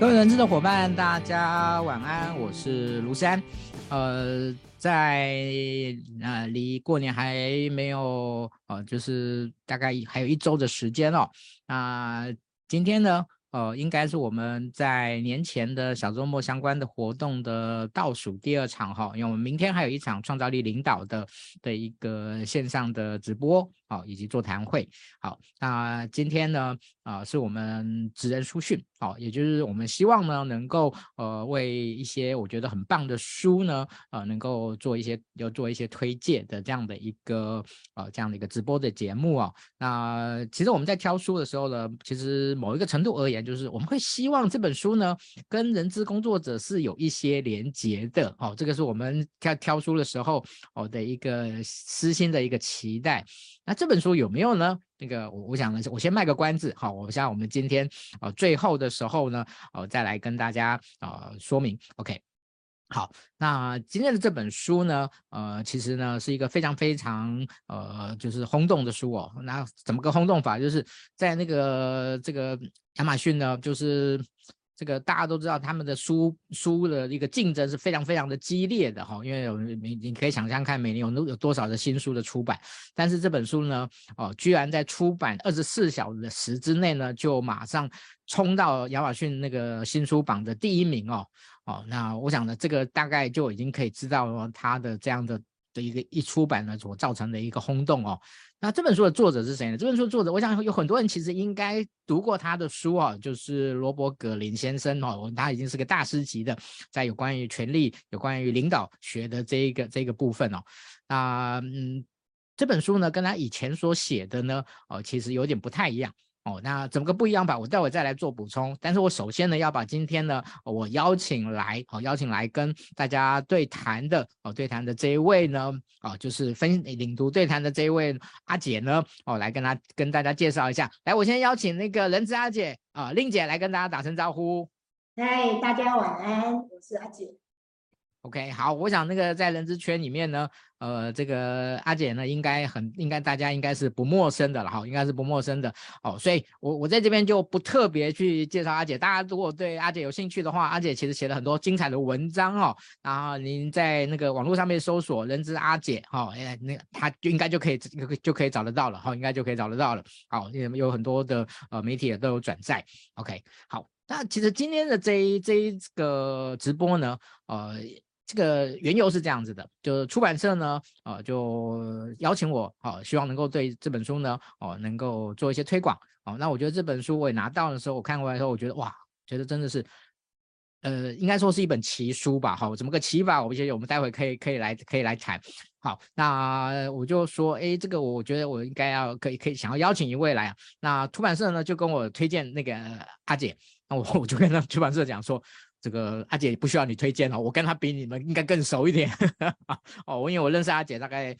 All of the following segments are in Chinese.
各位人知的伙伴，大家晚安，我是卢山。呃，在呃离过年还没有呃，就是大概还有一周的时间哦。那、今天呢，呃，应该是我们在年前的小周末相关的活动的倒数第二场哈，因为我们明天还有一场创造力领导的的一个线上的直播。好，以及座谈会。好，那今天呢，啊、呃，是我们职人书讯，好，也就是我们希望呢，能够呃为一些我觉得很棒的书呢，呃，能够做一些要做一些推荐的这样的一个呃这样的一个直播的节目啊。那其实我们在挑书的时候呢，其实某一个程度而言，就是我们会希望这本书呢，跟人资工作者是有一些连结的。哦，这个是我们挑挑书的时候哦的一个私心的一个期待。那这本书有没有呢？那个我我想呢，我先卖个关子，好，我想我们今天呃最后的时候呢，呃再来跟大家呃说明。OK，好，那今天的这本书呢，呃其实呢是一个非常非常呃就是轰动的书哦。那怎么个轰动法？就是在那个这个亚马逊呢，就是。这个大家都知道，他们的书书的一个竞争是非常非常的激烈的哈，因为有你你可以想象看，每年有有多少的新书的出版，但是这本书呢，哦，居然在出版二十四小时之内呢，就马上冲到亚马逊那个新书榜的第一名哦，哦，那我想呢，这个大概就已经可以知道它的这样的的一个一出版呢所造成的一个轰动哦。那这本书的作者是谁呢？这本书的作者，我想有很多人其实应该读过他的书哦，就是罗伯·格林先生哦，他已经是个大师级的，在有关于权力、有关于领导学的这一个这个部分哦。那嗯，这本书呢，跟他以前所写的呢，哦，其实有点不太一样。哦，那怎么个不一样吧？我待会再来做补充。但是我首先呢，要把今天呢，我邀请来，哦，邀请来跟大家对谈的，哦，对谈的这一位呢，哦，就是分领读对谈的这一位阿姐呢，哦，来跟他跟大家介绍一下。来，我先邀请那个人资阿姐啊，令姐来跟大家打声招呼。嗨，大家晚安，我是阿姐。OK，好，我想那个在人资圈里面呢，呃，这个阿姐呢，应该很应该大家应该是不陌生的了哈，应该是不陌生的哦，所以我我在这边就不特别去介绍阿姐，大家如果对阿姐有兴趣的话，阿姐其实写了很多精彩的文章哦，然后您在那个网络上面搜索人资阿姐哈，哎，那她就应该就可以就就可以找得到了哈，应该就可以找得到了，好，也有很多的呃媒体也都有转载，OK，好，那其实今天的这一这一个直播呢，呃。这个缘由是这样子的，就是出版社呢，呃，就邀请我，哦，希望能够对这本书呢，哦，能够做一些推广，哦，那我觉得这本书我也拿到的时候，我看过来的时候，我觉得哇，觉得真的是，呃，应该说是一本奇书吧，好，怎么个奇法？我觉得我们待会可以可以来可以来谈，好，那我就说，哎，这个我觉得我应该要可以可以想要邀请一位来，那出版社呢就跟我推荐那个阿姐，那我我就跟那出版社讲说。这个阿姐不需要你推荐了，我跟她比你们应该更熟一点 哦。因为我认识阿姐大概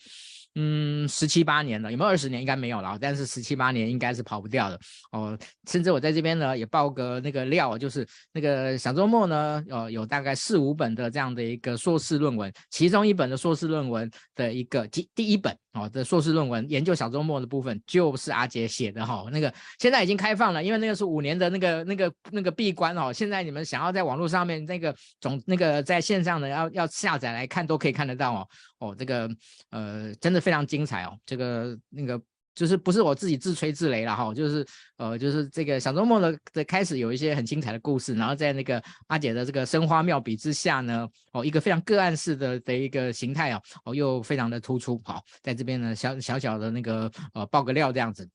嗯十七八年了，有没有二十年？应该没有了，但是十七八年应该是跑不掉的哦。甚至我在这边呢也爆个那个料，就是那个小周末呢，呃，有大概四五本的这样的一个硕士论文，其中一本的硕士论文的一个第第一本。哦，这硕士论文研究小周末的部分就是阿杰写的哈，那个现在已经开放了，因为那个是五年的那个那个那个闭关哦。现在你们想要在网络上面那个总那个在线上的要要下载来看都可以看得到哦。哦，这个呃真的非常精彩哦，这个那个。就是不是我自己自吹自擂了哈，就是呃，就是这个小周末的的开始有一些很精彩的故事，然后在那个阿姐的这个生花妙笔之下呢，哦，一个非常个案式的的一个形态哦，哦，又非常的突出，好，在这边呢小小小的那个呃爆个料这样子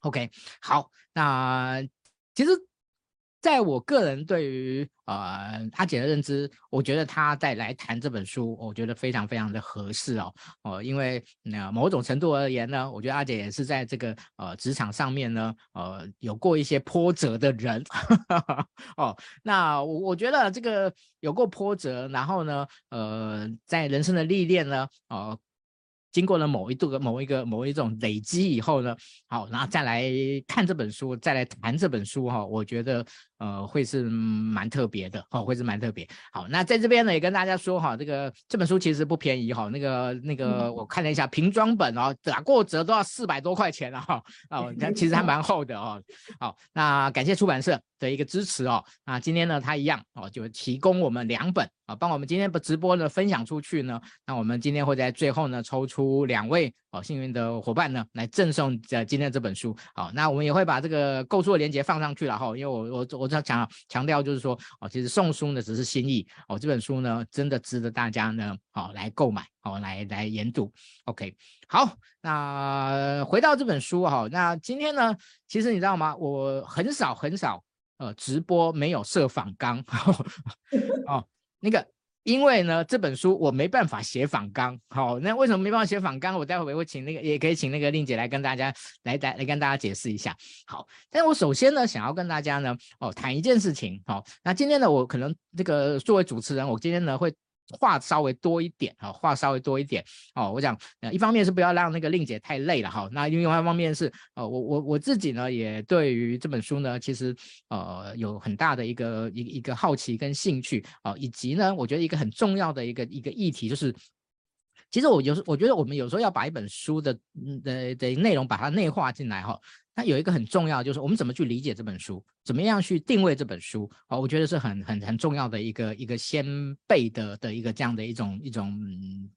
，OK，好，那其实。在我个人对于呃阿姐的认知，我觉得她再来谈这本书，我觉得非常非常的合适哦哦，因为那、某种程度而言呢，我觉得阿姐也是在这个呃职场上面呢，呃有过一些波折的人 哦。那我我觉得这个有过波折，然后呢，呃，在人生的历练呢，呃。经过了某一度的某一个某一种累积以后呢，好，然后再来看这本书，再来谈这本书哈，我觉得呃会是蛮特别的哦，会是蛮特别。好，那在这边呢也跟大家说哈，这个这本书其实不便宜哈，那个那个我看了一下平装本哦，打过折都要四百多块钱了哈，哦，那其实还蛮厚的哦。好，那感谢出版社的一个支持哦。那今天呢，他一样哦，就提供我们两本啊，帮我们今天的直播呢分享出去呢。那我们今天会在最后呢抽出两位哦幸运的伙伴呢来赠送这今天这本书。好，那我们也会把这个购书的链接放上去了哈，因为我我我要强强调就是说哦，其实送书呢只是心意哦，这本书呢真的值得大家呢哦来购买哦来来研读。OK，好，那回到这本书哈，那今天呢，其实你知道吗？我很少很少。呃，直播没有设访纲 哦，那个，因为呢，这本书我没办法写访纲，好、那为什么没办法写访纲？我待会儿会请那个，也可以请那个令姐来跟大家来来来跟大家解释一下。好，但我首先呢，想要跟大家呢，哦，谈一件事情，好、哦，那今天呢，我可能这个作为主持人，我今天呢会。话稍微多一点哈，话稍微多一点哦。我想，呃，一方面是不要让那个令姐太累了哈。那另外一方面是，呃，我我我自己呢，也对于这本书呢，其实呃有很大的一个一一个好奇跟兴趣啊，以及呢，我觉得一个很重要的一个一个议题就是，其实我有时我觉得我们有时候要把一本书的的的内容把它内化进来哈。那有一个很重要，就是我们怎么去理解这本书，怎么样去定位这本书啊？我觉得是很很很重要的一个一个先辈的的一个这样的一种一种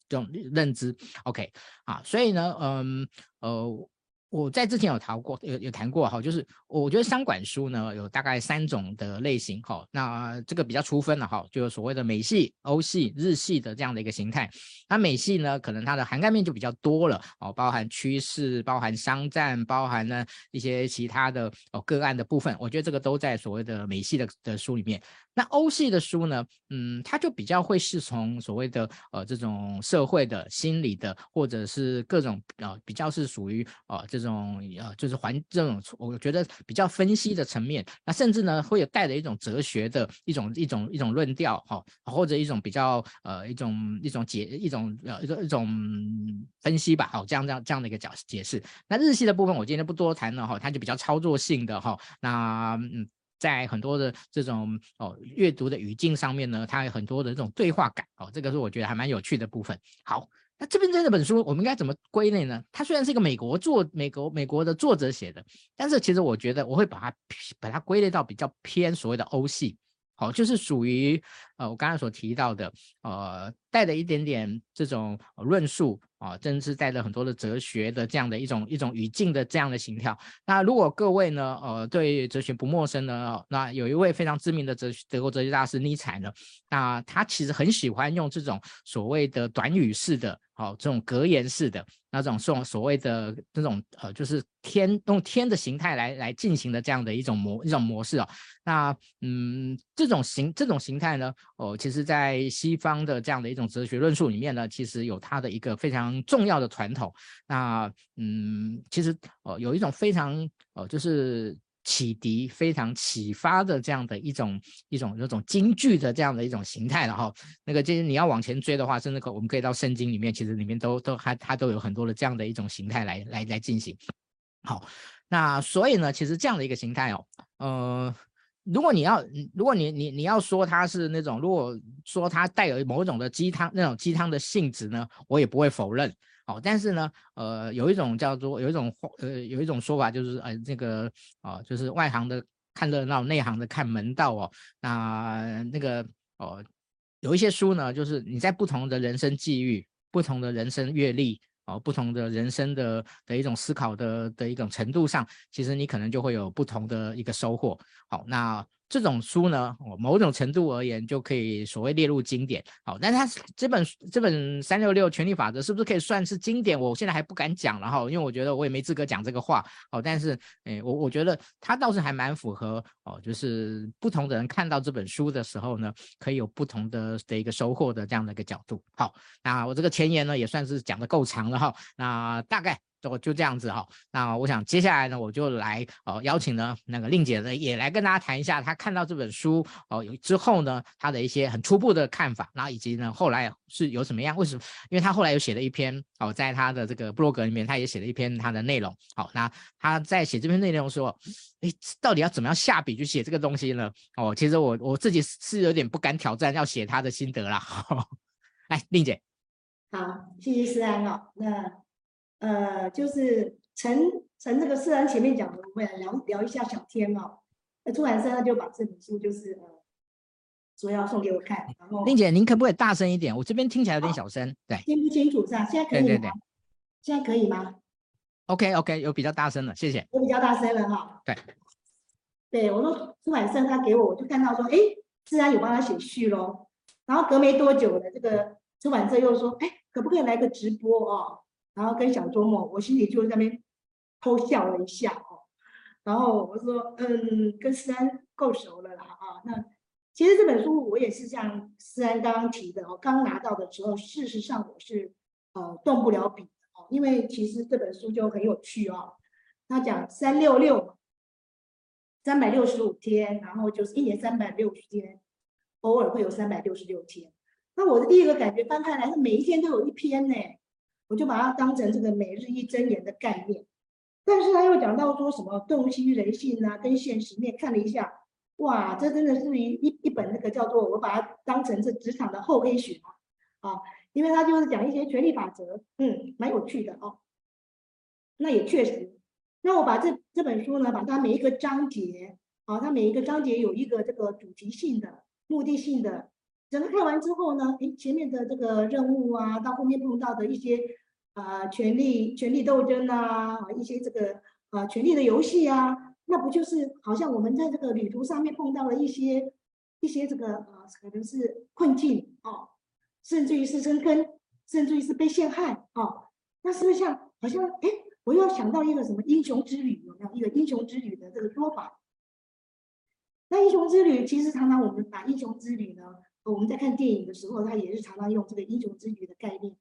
这种认知。OK 啊，所以呢，嗯呃。我在之前有谈过，有有谈过哈，就是我觉得商管书呢有大概三种的类型哈，那这个比较粗分了哈，就是所谓的美系、欧系、日系的这样的一个形态。那美系呢，可能它的涵盖面就比较多了哦，包含趋势、包含商战、包含呢一些其他的哦个案的部分，我觉得这个都在所谓的美系的的书里面。那欧系的书呢，嗯，它就比较会是从所谓的呃这种社会的、心理的，或者是各种呃比较是属于呃这种呃就是环这种我觉得比较分析的层面，那甚至呢会有带着一种哲学的一种一种一种论调哈，或者一种比较呃一种一种解一种呃一种一种分析吧，好这样这样这样的一个角解释。那日系的部分我今天不多谈了哈，它就比较操作性的哈，那嗯。在很多的这种哦阅读的语境上面呢，它有很多的这种对话感哦，这个是我觉得还蛮有趣的部分。好，那这边这本书我们应该怎么归类呢？它虽然是一个美国作美国美国的作者写的，但是其实我觉得我会把它把它归类到比较偏所谓的欧系，好，就是属于呃我刚才所提到的呃带着一点点这种论述。啊，真是带着很多的哲学的这样的一种一种语境的这样的心跳。那如果各位呢，呃，对哲学不陌生呢，那有一位非常知名的哲德国哲学大师尼采呢，那他其实很喜欢用这种所谓的短语式的，好、哦，这种格言式的那种所所谓的这种呃，就是天用天的形态来来进行的这样的一种模一种模式啊、哦。那嗯，这种形这种形态呢，哦，其实在西方的这样的一种哲学论述里面呢，其实有它的一个非常。重要的传统，那嗯，其实哦，有一种非常哦，就是启迪、非常启发的这样的一种一种那种京剧的这样的一种形态了哈。那个其实你要往前追的话，甚至可我们可以到圣经里面，其实里面都都还它都有很多的这样的一种形态来来来进行。好，那所以呢，其实这样的一个形态哦，呃。如果你要，如果你你你要说它是那种，如果说它带有某种的鸡汤那种鸡汤的性质呢，我也不会否认。哦，但是呢，呃，有一种叫做有一种呃有一种说法就是呃这个啊、就是外行的看热闹，内行的看门道哦。那那个哦、有一些书呢，就是你在不同的人生际遇、不同的人生阅历。哦，不同的人生的的一种思考的的一种程度上，其实你可能就会有不同的一个收获。好，那。这种书呢，某种程度而言就可以所谓列入经典。好，但是它这本这本三六六权力法则是不是可以算是经典？我现在还不敢讲了哈，因为我觉得我也没资格讲这个话。好，但是哎，我我觉得它倒是还蛮符合哦，就是不同的人看到这本书的时候呢，可以有不同的的一个收获的这样的一个角度。好，那我这个前言呢也算是讲的够长了哈，那大概。就就这样子哈、哦。那我想接下来呢，我就来哦邀请呢那个令姐呢也来跟大家谈一下她看到这本书哦之后呢她的一些很初步的看法，然后以及呢后来是有什么样为什么？因为她后来有写了一篇哦，在她的这个部落格里面，她也写了一篇她的内容。好、那她在写这篇内容的时候，哎，到底要怎么样下笔去写这个东西呢？哦，其实我我自己是有点不敢挑战要写她的心得啦。来，令姐。好，谢谢思安哦。那呃，就是承承这个思安前面讲的，我们来聊聊一下小天哦。那出版社就把这本书就是呃说要送给我看，然后令姐，您可不可以大声一点？我这边听起来有点小声，哦、对，听不清楚是吧？现在可以吗？对对对，现在可以吗？OK OK，有比较大声了，谢谢。有比较大声了哈。对，对我说出版社他给我，我就看到说，哎，自然有帮他写序喽。然后隔没多久呢这个出版社又说，哎。可不可以来个直播哦？然后跟小周末，我心里就在那边偷笑了一下哦。然后我说，嗯，跟思安够熟了啦啊。那其实这本书我也是像思安刚刚提的哦，刚拿到的时候，事实上我是呃动不了笔的哦，因为其实这本书就很有趣哦。他讲三六六，三百六十五天，然后就是一年三百六十天，偶尔会有三百六十六天。那我的第一个感觉翻开来是每一天都有一篇呢，我就把它当成这个每日一箴言的概念。但是他又讲到说什么洞悉人性啊，跟现实面看了一下，哇，这真的是一一一本那个叫做我把它当成是职场的厚黑学啊，啊，因为他就是讲一些权力法则，嗯，蛮有趣的哦。那也确实，那我把这这本书呢，把它每一个章节，啊，它每一个章节有一个这个主题性的、目的性的。整个看完之后呢，诶，前面的这个任务啊，到后面碰到的一些啊、权力权力斗争啊，一些这个啊、权力的游戏啊，那不就是好像我们在这个旅途上面碰到了一些一些这个啊、可能是困境哦，甚至于是深坑，甚至于是被陷害哦，那是不是像好像哎，我又想到一个什么英雄之旅，有没有一个英雄之旅的这个说法？那英雄之旅其实常常我们把英雄之旅呢。我们在看电影的时候，他也是常常用这个英雄之旅的概念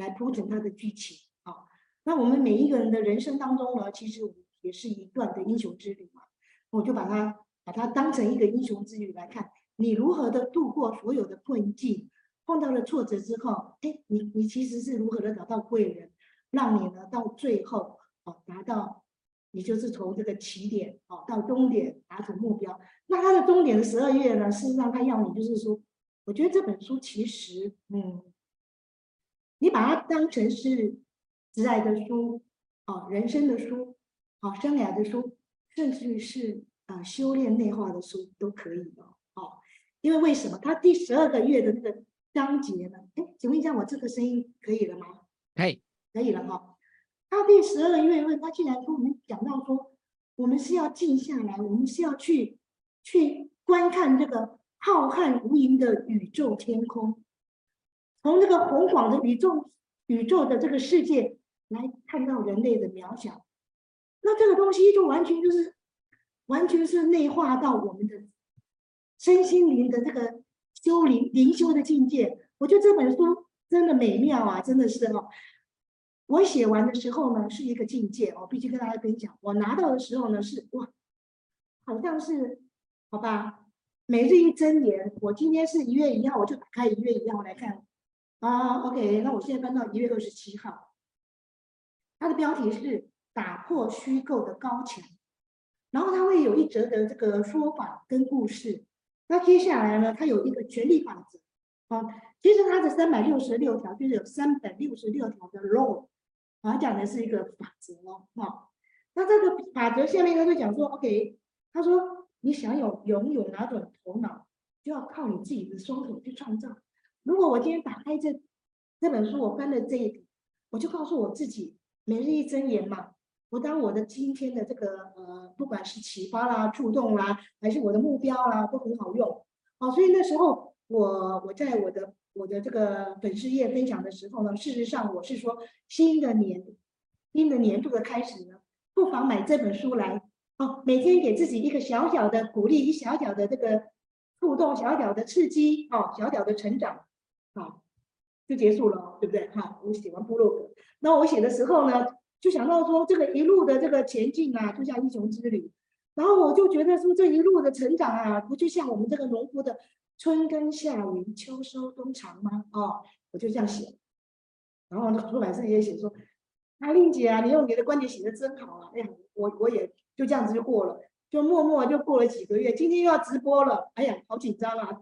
来铺陈他的剧情啊。那我们每一个人的人生当中呢，其实也是一段的英雄之旅嘛。我就把它把它当成一个英雄之旅来看，你如何的度过所有的困境，碰到了挫折之后，哎，你你其实是如何的找到贵人，让你呢到最后哦达到，你就是从这个起点哦到终点达成目标。那他的终点的十二月呢，事实上他要你就是说。我觉得这本书其实，嗯，你把它当成是挚爱的书，啊，人生的书，啊，生涯的书，甚至于是啊，修炼内化的书都可以的，哦，因为为什么？它第十二个月的那个章节呢？哎，请问一下，我这个声音可以了吗？可以，可以了哈。它第十二个月份，它竟然跟我们讲到说，我们是要静下来，我们是要去去观看这个。浩瀚无垠的宇宙天空，从这个宏广的宇宙宇宙的这个世界来看到人类的渺小，那这个东西就完全就是完全是内化到我们的身心灵的这个修灵灵修的境界。我觉得这本书真的美妙啊，真的是哦。我写完的时候呢，是一个境界哦，必须跟大家分享。我拿到的时候呢，是哇，好像是好吧。每日一箴言，我今天是一月一号，我就打开一月一号来看啊。OK，那我现在翻到一月二十七号，它的标题是打破虚构的高墙，然后它会有一则的这个说法跟故事。那接下来呢，它有一个权力法则啊。其实它的三百六十六条就是有三百六十六条的 law，啊，讲的是一个法则哦。好，那这个法则下面他就讲说，OK，他说。你想有拥有哪种头脑，就要靠你自己的双手去创造。如果我今天打开这这本书，我翻了这一，我就告诉我自己，每日一箴言嘛。我当我的今天的这个呃，不管是启发啦、触动啦，还是我的目标啦，都很好用。好，所以那时候我我在我的我的这个粉丝页分享的时候呢，事实上我是说，新的年新的年度的开始呢，不妨买这本书来。哦，每天给自己一个小小的鼓励，一小小的这个触动，小小的刺激，哦，小小的成长，好，就结束了，对不对？好，我写完部落格，那我写的时候呢，就想到说这个一路的这个前进啊，就像英雄之旅。然后我就觉得说这一路的成长啊，不就像我们这个农夫的春耕夏耘秋收冬藏吗？哦，我就这样写。然后出版社也写说，阿玲姐啊，你用你的观点写的真好啊！哎呀，我我也就这样子就过了，就默默就过了几个月。今天又要直播了，哎呀，好紧张啊！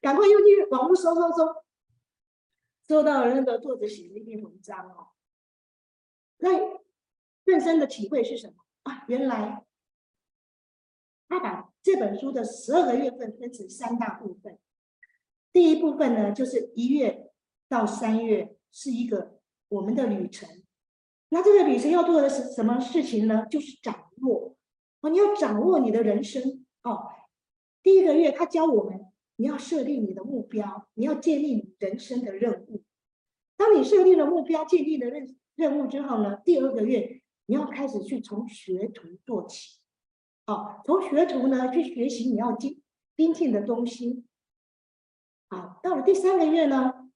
赶快又去网络搜搜搜，搜到了那个作者写的一篇文章哦。那更深的体会是什么啊？原来他把这本书的十二个月份分成三大部分。第一部分呢，就是一月到三月是一个我们的旅程。那这个旅程要做的是什么事情呢？就是掌握哦，你要掌握你的人生哦。第一个月，他教我们。你要设立你的目标，你要建立你人生的任务。当你设立了目标，建立了任任务之后呢，第二个月你要开始去从学徒做起，啊，从学徒呢去学习你要精精进的东西。啊，到了第三个月呢，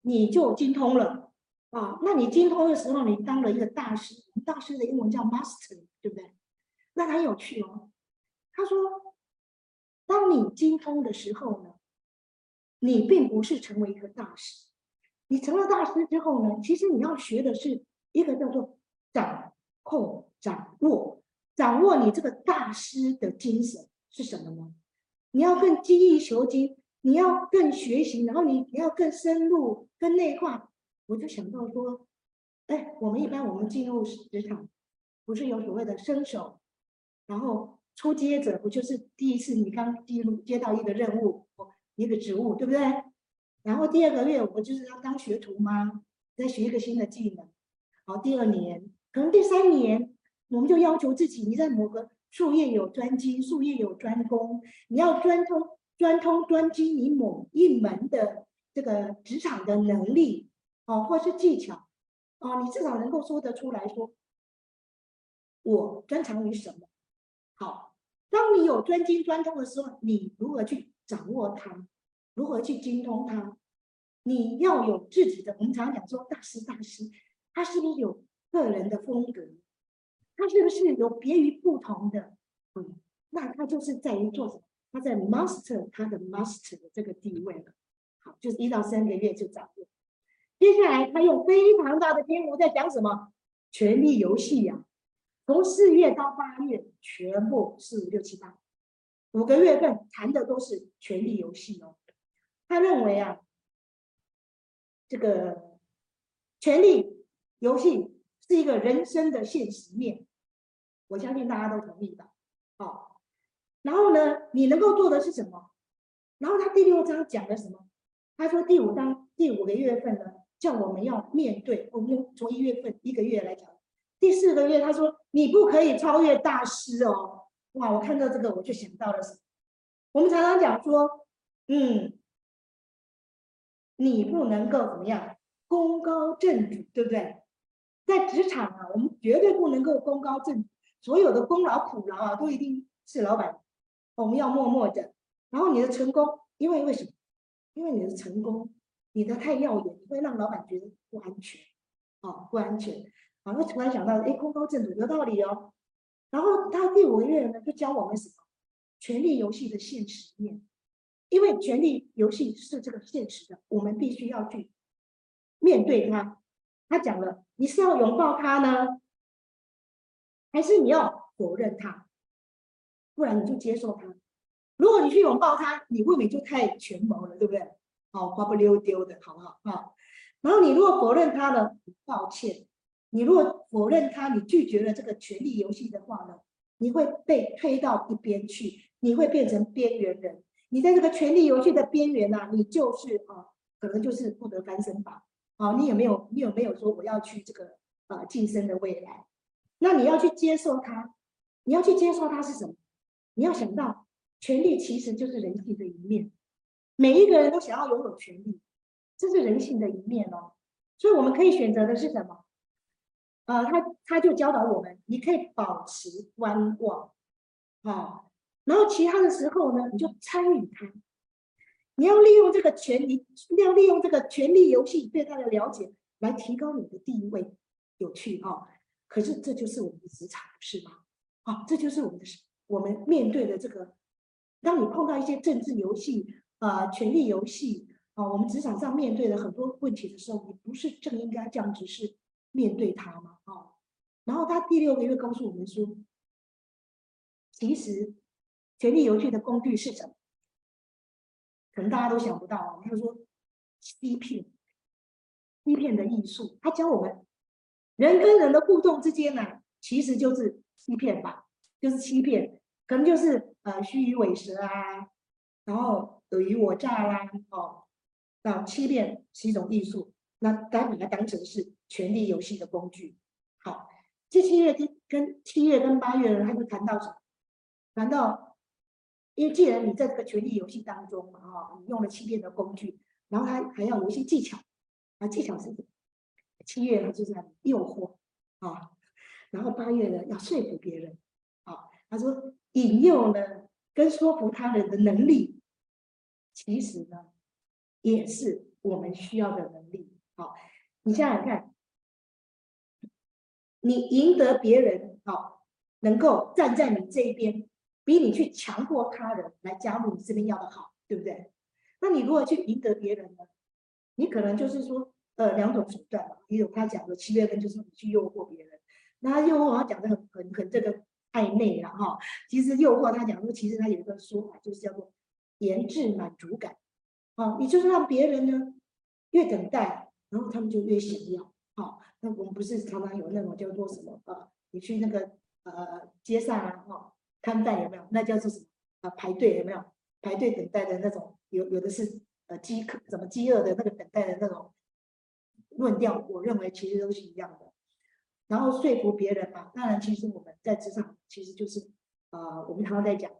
你就精通了，啊，那你精通的时候，你当了一个大师，大师的英文叫 master，对不对？那很有趣哦。他说。当你精通的时候呢，你并不是成为一个大师。你成了大师之后呢，其实你要学的是一个叫做掌控、掌握、掌握你这个大师的精神是什么呢？你要更精益求精，你要更学习，然后你你要更深入、更内化。我就想到说，哎，我们一般我们进入职场，不是有所谓的生手，然后。初阶者不就是第一次你刚进入接到一个任务，一个职务，对不对？然后第二个月我就是要当学徒吗？再学一个新的技能。好，第二年可能第三年，我们就要求自己，你在某个术业有专精，术业有专攻，你要专通专通专精你某一门的这个职场的能力，哦，或是技巧，哦，你至少能够说得出来说，我专长于什么？好，当你有专精专通的时候，你如何去掌握它？如何去精通它？你要有自己的。我们常讲说，大师大师，他是不是有个人的风格？他是不是有别于不同的？嗯，那他就是在于做什么？他在 master 他的 master 的这个地位了。好，就是一到三个月就掌握。接下来，他用非常大的篇幅在讲什么？权力游戏呀。从四月到八月，全部是六七八五个月份谈的都是权力游戏哦。他认为啊，这个权力游戏是一个人生的现实面，我相信大家都同意吧？好，然后呢，你能够做的是什么？然后他第六章讲的什么？他说第五章第五个月份呢，叫我们要面对，我们从一月份一个月来讲。第四个月，他说：“你不可以超越大师哦。”哇！我看到这个，我就想到了什么？我们常常讲说，嗯，你不能够怎么样，功高震主，对不对？在职场啊，我们绝对不能够功高震主，所有的功劳苦劳啊，都一定是老板。我们要默默的。然后你的成功，因为为什么？因为你的成功，你的太耀眼，会让老板觉得不安全，哦，不安全。然后突然想到，哎，功高震主有道理哦。然后他第五个月呢，就教我们什么？权力游戏的现实面。因为权力游戏是这个现实的，我们必须要去面对它。他讲了，你是要拥抱它呢，还是你要否认它？不然你就接受它。如果你去拥抱它，你未免就太权谋了，对不对？好，滑不溜丢的，好不好？啊，然后你如果否认它呢，抱歉。你如果否认他，你拒绝了这个权力游戏的话呢，你会被推到一边去，你会变成边缘人。你在这个权力游戏的边缘呢，你就是啊，可能就是不得翻身吧。啊，你有没有？你有没有说我要去这个啊晋升的未来？那你要去接受它，你要去接受它是什么？你要想到，权力其实就是人性的一面，每一个人都想要拥有权力，这是人性的一面哦。所以我们可以选择的是什么？呃，他他就教导我们，你可以保持观望，啊、然后其他的时候呢，你就参与他，你要利用这个权力，要利用这个权力游戏对他的了解，来提高你的地位，有趣哦。可是这就是我们的职场，是吗？啊、这就是我们的我们面对的这个。当你碰到一些政治游戏、呃，权力游戏啊、我们职场上面对的很多问题的时候，你不是正应该这样子是面对它吗？然后他第六个月告诉我们说，其实权力游戏的工具是什么？可能大家都想不到啊。他说欺骗，欺骗的艺术。他教我们人跟人的互动之间呢，其实就是欺骗吧，就是欺骗。可能就是呃虚与委蛇啊，然后尔虞我诈啦，哦，那欺骗是一种艺术，那当把它当成是权力游戏的工具。好，这七月跟跟七月跟八月呢，他就谈到什么？谈到，因为既然你在这个权力游戏当中嘛，哈，你用了欺骗的工具，然后他还要有一些技巧，啊，技巧是什么？七月呢就是诱惑啊，然后八月呢要说服别人，啊，他说。引诱呢，跟说服他人的能力，其实呢，也是我们需要的能力。好，你想想看，你赢得别人，好，能够站在你这一边，比你去强迫他人来加入你这边要的好，对不对？那你如果去赢得别人呢，你可能就是说，呃，两种手段嘛。比如他讲的七月份就是你去诱惑别人，那诱惑他讲的很很很这个。太内了哈，其实诱惑他讲说，其实他有一个说法，就是叫做延滞满足感，啊，你就是让别人呢越等待，然后他们就越想要，好，我们不是常常有那种叫做什么啊？你去那个呃街上啊，哈，摊贩有没有？那叫做什么啊？排队有没有？排队等待的那种，有有的是呃饥渴，怎么饥饿的那个等待的那种论调，我认为其实都是一样的。然后说服别人嘛，当然，其实我们在职场其实就是，呃，我们常常在讲，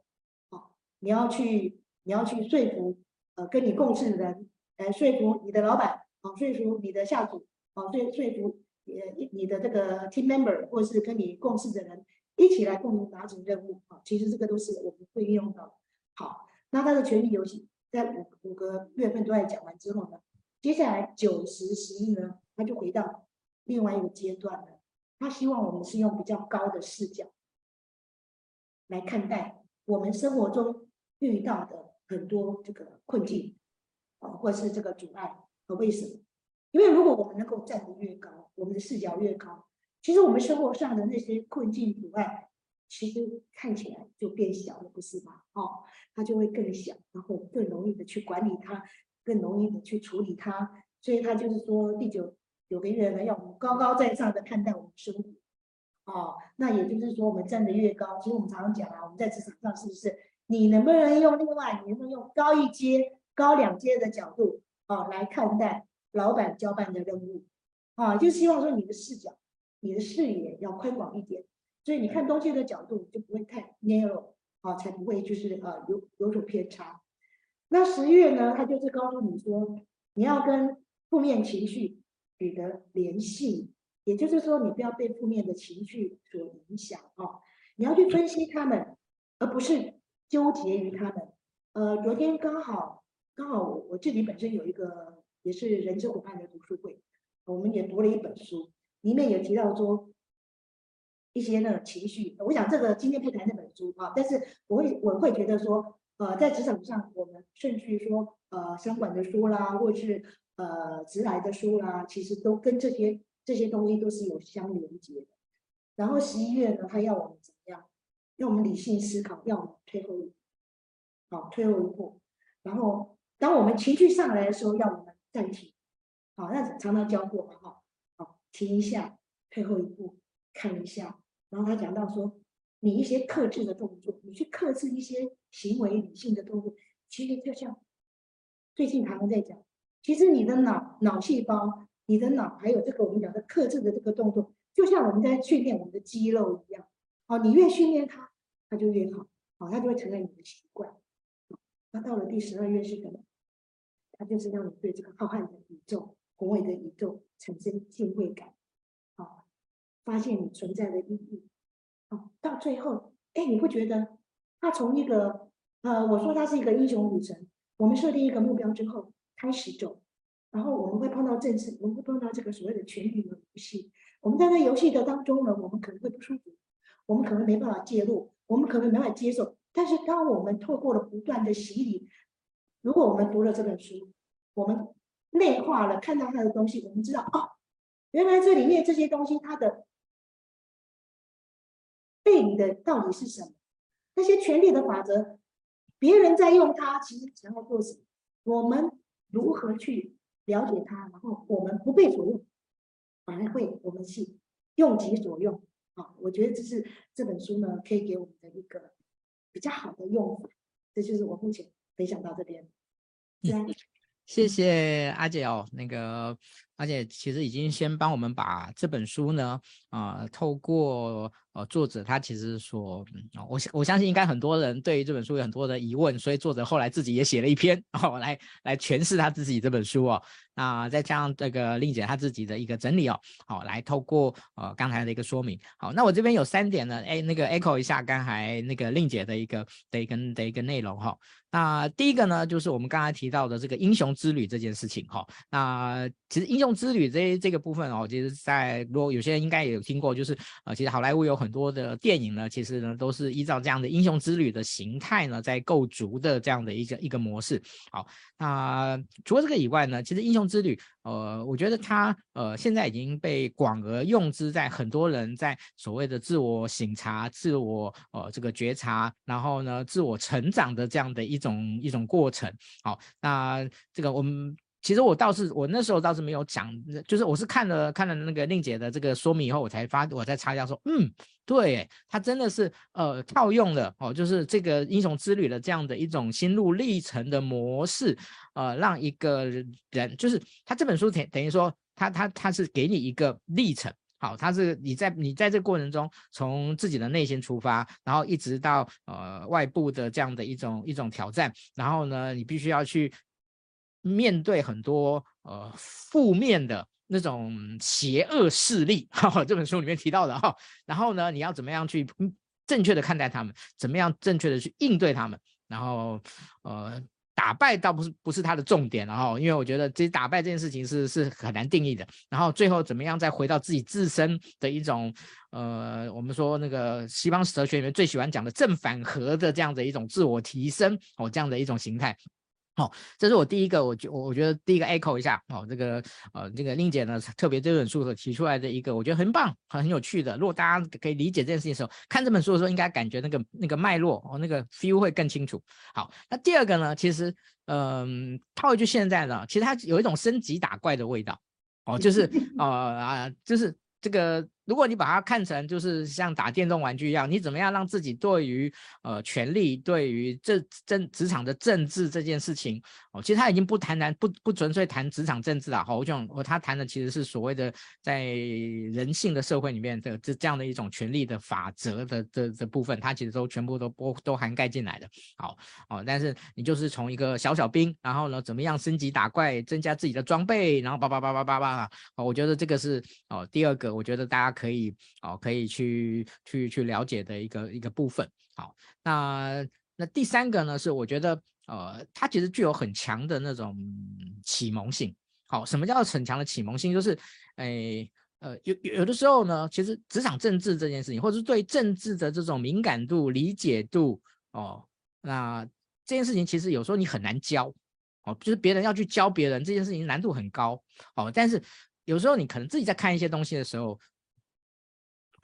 哦，你要去，你要去说服，呃，跟你共事的人，来说服你的老板，哦，说服你的下属，哦，说说服呃你的这个 team member 或是跟你共事的人，一起来共同达成任务，啊，其实这个都是我们会运用的。好，那他的权力游戏在五五个月份都在讲完之后呢，接下来九十十一呢，他就回到另外一个阶段了。他希望我们是用比较高的视角来看待我们生活中遇到的很多这个困境啊，或是这个阻碍。和为什么？因为如果我们能够站得越高，我们的视角越高，其实我们生活上的那些困境阻碍，其实看起来就变小了，不是吗？哦，它就会更小，然后更容易的去管理它，更容易的去处理它。所以他就是说第九。有个月呢，要我们高高在上的看待我们生活，哦，那也就是说，我们站得越高，其实我们常常讲啊，我们在职场上是不是？你能不能用另外，你能不能用高一阶、高两阶的角度，哦，来看待老板交办的任务，啊，就希望说你的视角、你的视野要宽广一点，所以你看东西的角度就不会太 narrow，啊，才不会就是呃有有所偏差。那十月呢，他就是告诉你说，你要跟负面情绪。取得联系，也就是说，你不要被负面的情绪所影响哦。你要去分析他们，而不是纠结于他们。呃，昨天刚好刚好我我自己本身有一个也是人资伙伴的读书会，我们也读了一本书，里面有提到说一些那个情绪。我想这个今天不谈那本书啊，但是我会我会觉得说，呃，在职场上我们甚至于说呃相关的书啦，或者是。呃，直来的书啦、其实都跟这些这些东西都是有相连接的。然后十一月呢，他要我们怎么样？要我们理性思考，要我们退后一步，好，退后一步。然后当我们情绪上来的时候，要我们暂停，好，那常常教过嘛，哈，好，停一下，退后一步，看一下。然后他讲到说，你一些克制的动作，你去克制一些行为理性的动作，其实就像最近他们在讲。其实你的脑脑细胞，你的脑还有这个我们讲的克制的这个动作，就像我们在训练我们的肌肉一样。好，你越训练它，它就越好，好，它就会成为你的习惯。那到了第十二月是什么？它就是让你对这个浩瀚的宇宙、宏伟的宇宙产生敬畏感，哦，发现你存在的意义。哦，到最后，哎，你会觉得它从一个呃，我说它是一个英雄旅程，我们设定一个目标之后。开始走，然后我们会碰到政治，我们会碰到这个所谓的权力游戏，我们在那游戏的当中呢，我们可能会不舒服，我们可能没办法介入，我们可能没办法接受。但是当我们透过了不断的洗礼，如果我们读了这本书，我们内化了，看到他的东西，我们知道哦，原来这里面这些东西它的背离的到底是什么？那些权力的法则，别人在用它，其实想要做什么？我们如何去了解它？然后我们不被所用，反而会我们是用其所用啊！我觉得这是这本书呢，可以给我们的一个比较好的用法。这就是我目前分享到这边。嗯，谢谢阿姐哦，那个。而且其实已经先帮我们把这本书呢，啊、透过呃作者他其实说，我我相信应该很多人对于这本书有很多的疑问，所以作者后来自己也写了一篇 哦，来来诠释他自己这本书哦。那再加上这个令姐她自己的一个整理哦，好，来透过呃刚才的一个说明。好，那我这边有三点呢，哎，那个 echo 一下刚才那个令姐的一个的一个的一个内容哈、哦。那第一个呢，就是我们刚才提到的这个英雄之旅这件事情哈、哦。那其实英雄。之旅这这个部分哦，其实在如果有些人应该也有听过，就是呃，其实好莱坞有很多的电影呢，其实呢都是依照这样的英雄之旅的形态呢，在构筑的这样的一个一个模式。好，那除了这个以外呢，其实英雄之旅，呃，我觉得它呃现在已经被广而用之，在很多人在所谓的自我省察、自我呃这个觉察，然后呢自我成长的这样的一种一种过程。好，那这个我们。其实我倒是，我那时候倒是没有讲，就是我是看了看了那个令姐的这个说明以后，我才发，我才插一下说，嗯，对，他真的是呃套用了哦，就是这个英雄之旅的这样的一种心路历程的模式，呃，让一个人，就是他这本书等等于说，他他他是给你一个历程，好，他是你在你在这过程中，从自己的内心出发，然后一直到呃外部的这样的一种一种挑战，然后呢，你必须要去。面对很多呃负面的那种邪恶势力，哈哈，这本书里面提到的哈，然后呢，你要怎么样去正确的看待他们，怎么样正确的去应对他们，然后呃打败倒不是不是他的重点，然后因为我觉得这打败这件事情是是很难定义的，然后最后怎么样再回到自己自身的一种呃我们说那个西方哲学里面最喜欢讲的正反合的这样的一种自我提升哦，这样的一种形态。好、哦，这是我第一个，我觉我我觉得第一个 echo 一下哦，这个呃这个令姐呢特别这本书所提出来的一个，我觉得很棒，很很有趣的。如果大家可以理解这件事情的时候，看这本书的时候，应该感觉那个那个脉络哦，那个 feel 会更清楚。好，那第二个呢，其实嗯，套一句现在呢，其实它有一种升级打怪的味道哦，就是 呃啊，就是这个。如果你把它看成就是像打电动玩具一样，你怎么样让自己对于呃权力、对于这政职场的政治这件事情哦，其实他已经不谈谈不不纯粹谈职场政治了。好，我讲他谈的其实是所谓的在人性的社会里面的这这样的一种权力的法则的这这部分，他其实都全部都都都涵盖进来的。好哦，但是你就是从一个小小兵，然后呢怎么样升级打怪，增加自己的装备，然后叭叭叭叭叭叭，哦，我觉得这个是哦第二个，我觉得大家。可以哦，可以去去去了解的一个一个部分。好，那那第三个呢，是我觉得呃，它其实具有很强的那种启蒙性。好，什么叫很强的启蒙性？就是诶呃，有有的时候呢，其实职场政治这件事情，或者是对政治的这种敏感度、理解度哦，那这件事情其实有时候你很难教哦，就是别人要去教别人这件事情难度很高哦。但是有时候你可能自己在看一些东西的时候。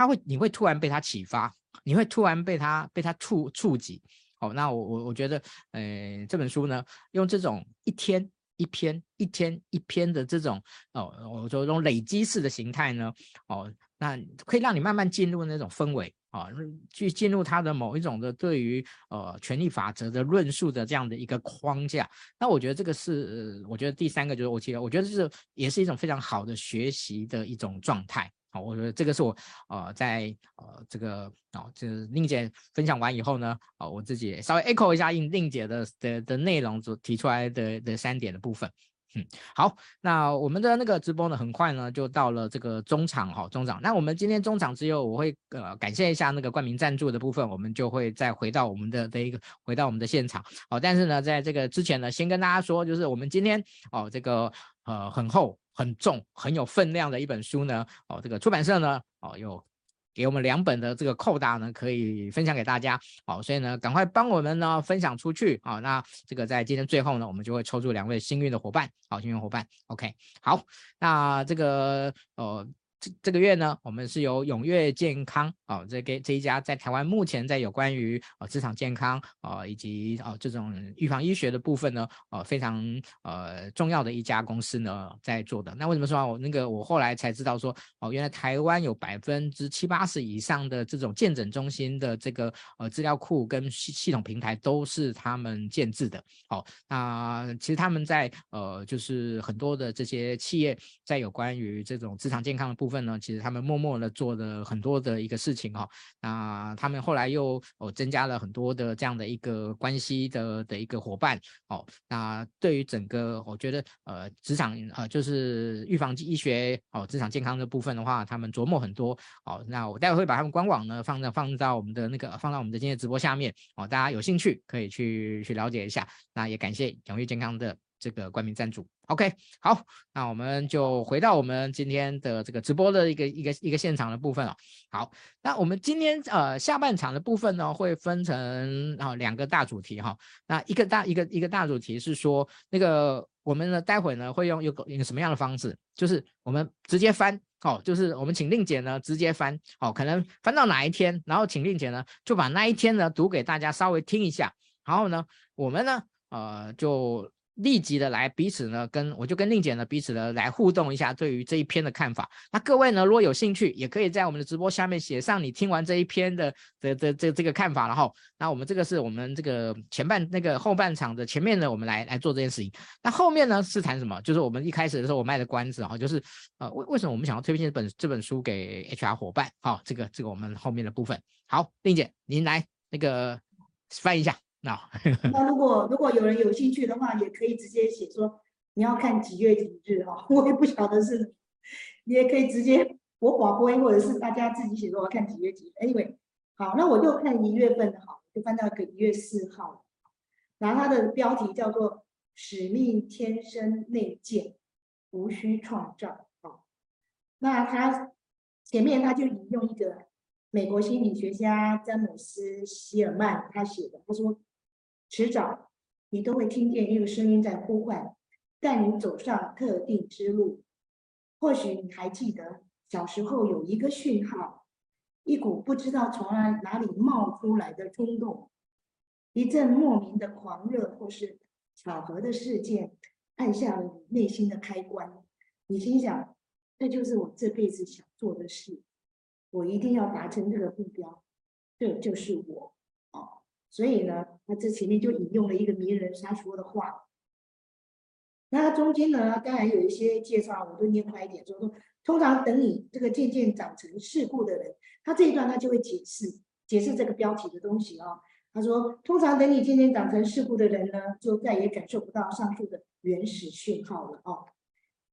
他会，你会突然被他启发，你会突然被他被他触触及。哦，那我我我觉得，呃，这本书呢，用这种一天一篇、一天一篇的这种，哦，我说这种累积式的形态呢，哦，那可以让你慢慢进入那种氛围，啊、哦，去进入他的某一种的对于呃权力法则的论述的这样的一个框架。那我觉得这个是，我觉得第三个就是我记得，我觉得是也是一种非常好的学习的一种状态。好，我觉得这个是我呃在呃这个哦，就是令姐分享完以后呢，哦，我自己稍微 echo 一下令令姐的的的内容所提出来的的三点的部分。嗯，好，那我们的那个直播呢，很快呢就到了这个中场哈，中场。那我们今天中场之后，我会呃感谢一下那个冠名赞助的部分，我们就会再回到我们的的一个回到我们的现场。好，但是呢，在这个之前呢，先跟大家说，就是我们今天哦这个。呃，很厚很重、很有分量的一本书呢，哦，这个出版社呢，哦，有给我们两本的这个扣打呢，可以分享给大家，哦，所以呢，赶快帮我们呢分享出去，啊、哦，那这个在今天最后呢，我们就会抽出两位幸运的伙伴，好，幸运伙伴，OK，好，那这个，哦。这这个月呢，我们是由永跃健康哦，这给这一家在台湾目前在有关于哦职场健康哦以及哦这种预防医学的部分呢，哦非常呃重要的一家公司呢在做的。那为什么说啊我那个我后来才知道说哦，原来台湾有百分之七八十以上的这种健诊中心的这个呃资料库跟系系统平台都是他们建制的。哦，那其实他们在呃就是很多的这些企业在有关于这种职场健康的部。部分呢，其实他们默默的做了很多的一个事情哈、哦，那他们后来又哦增加了很多的这样的一个关系的的一个伙伴哦，那对于整个我觉得呃职场呃就是预防医学哦职场健康的部分的话，他们琢磨很多哦，那我待会会把他们官网呢放在放到我们的那个放到我们的今天直播下面哦，大家有兴趣可以去去了解一下，那也感谢永跃健康的。这个冠名赞助，OK，好，那我们就回到我们今天的这个直播的一个一个一个现场的部分哦。好，那我们今天呃下半场的部分呢，会分成啊、两个大主题哈、那一个大一个一个大主题是说，那个我们呢待会呢会用一个一个什么样的方式？就是我们直接翻哦，就是我们请令姐呢直接翻哦，可能翻到哪一天，然后请令姐呢就把那一天呢读给大家稍微听一下，然后呢我们呢呃就。立即的来彼此呢，跟我就跟令姐呢彼此的来互动一下，对于这一篇的看法。那各位呢，如果有兴趣，也可以在我们的直播下面写上你听完这一篇的的的这这个看法。然后，那我们这个是我们这个前半那个后半场的前面呢，我们来来做这件事情。那后面呢是谈什么？就是我们一开始的时候我卖的关子哈，就是呃为为什么我们想要推荐这本这本书给 HR 伙伴？好，这个这个我们后面的部分。好，令姐您来那个翻一下。那、那如果如果有人有兴趣的话，也可以直接写说你要看几月几日哈，我也不晓得是，你也可以直接我广播，或者是大家自己写说我看几月几日。Anyway，好，那我就看一月份的哈，就翻到一个一月四号，然后它的标题叫做“使命天生内建，无需创造”啊。那他前面他就引用一个美国心理学家詹姆斯·希尔曼他写的，他说。迟早，你都会听见一个声音在呼唤，带你走上特定之路。或许你还记得，小时候有一个讯号，一股不知道从哪哪里冒出来的冲动，一阵莫名的狂热，或是巧合的事件，按下了你内心的开关。你心想，这就是我这辈子想做的事，我一定要达成这个目标，这就是我。所以呢，他这前面就引用了一个名人他说的话。那他中间呢，当然有一些介绍，我都念快一点，说说通常等你这个渐渐长成世故的人，他这一段他就会解释解释这个标题的东西啊、哦。他说，通常等你渐渐长成世故的人呢，就再也感受不到上述的原始讯号了哦。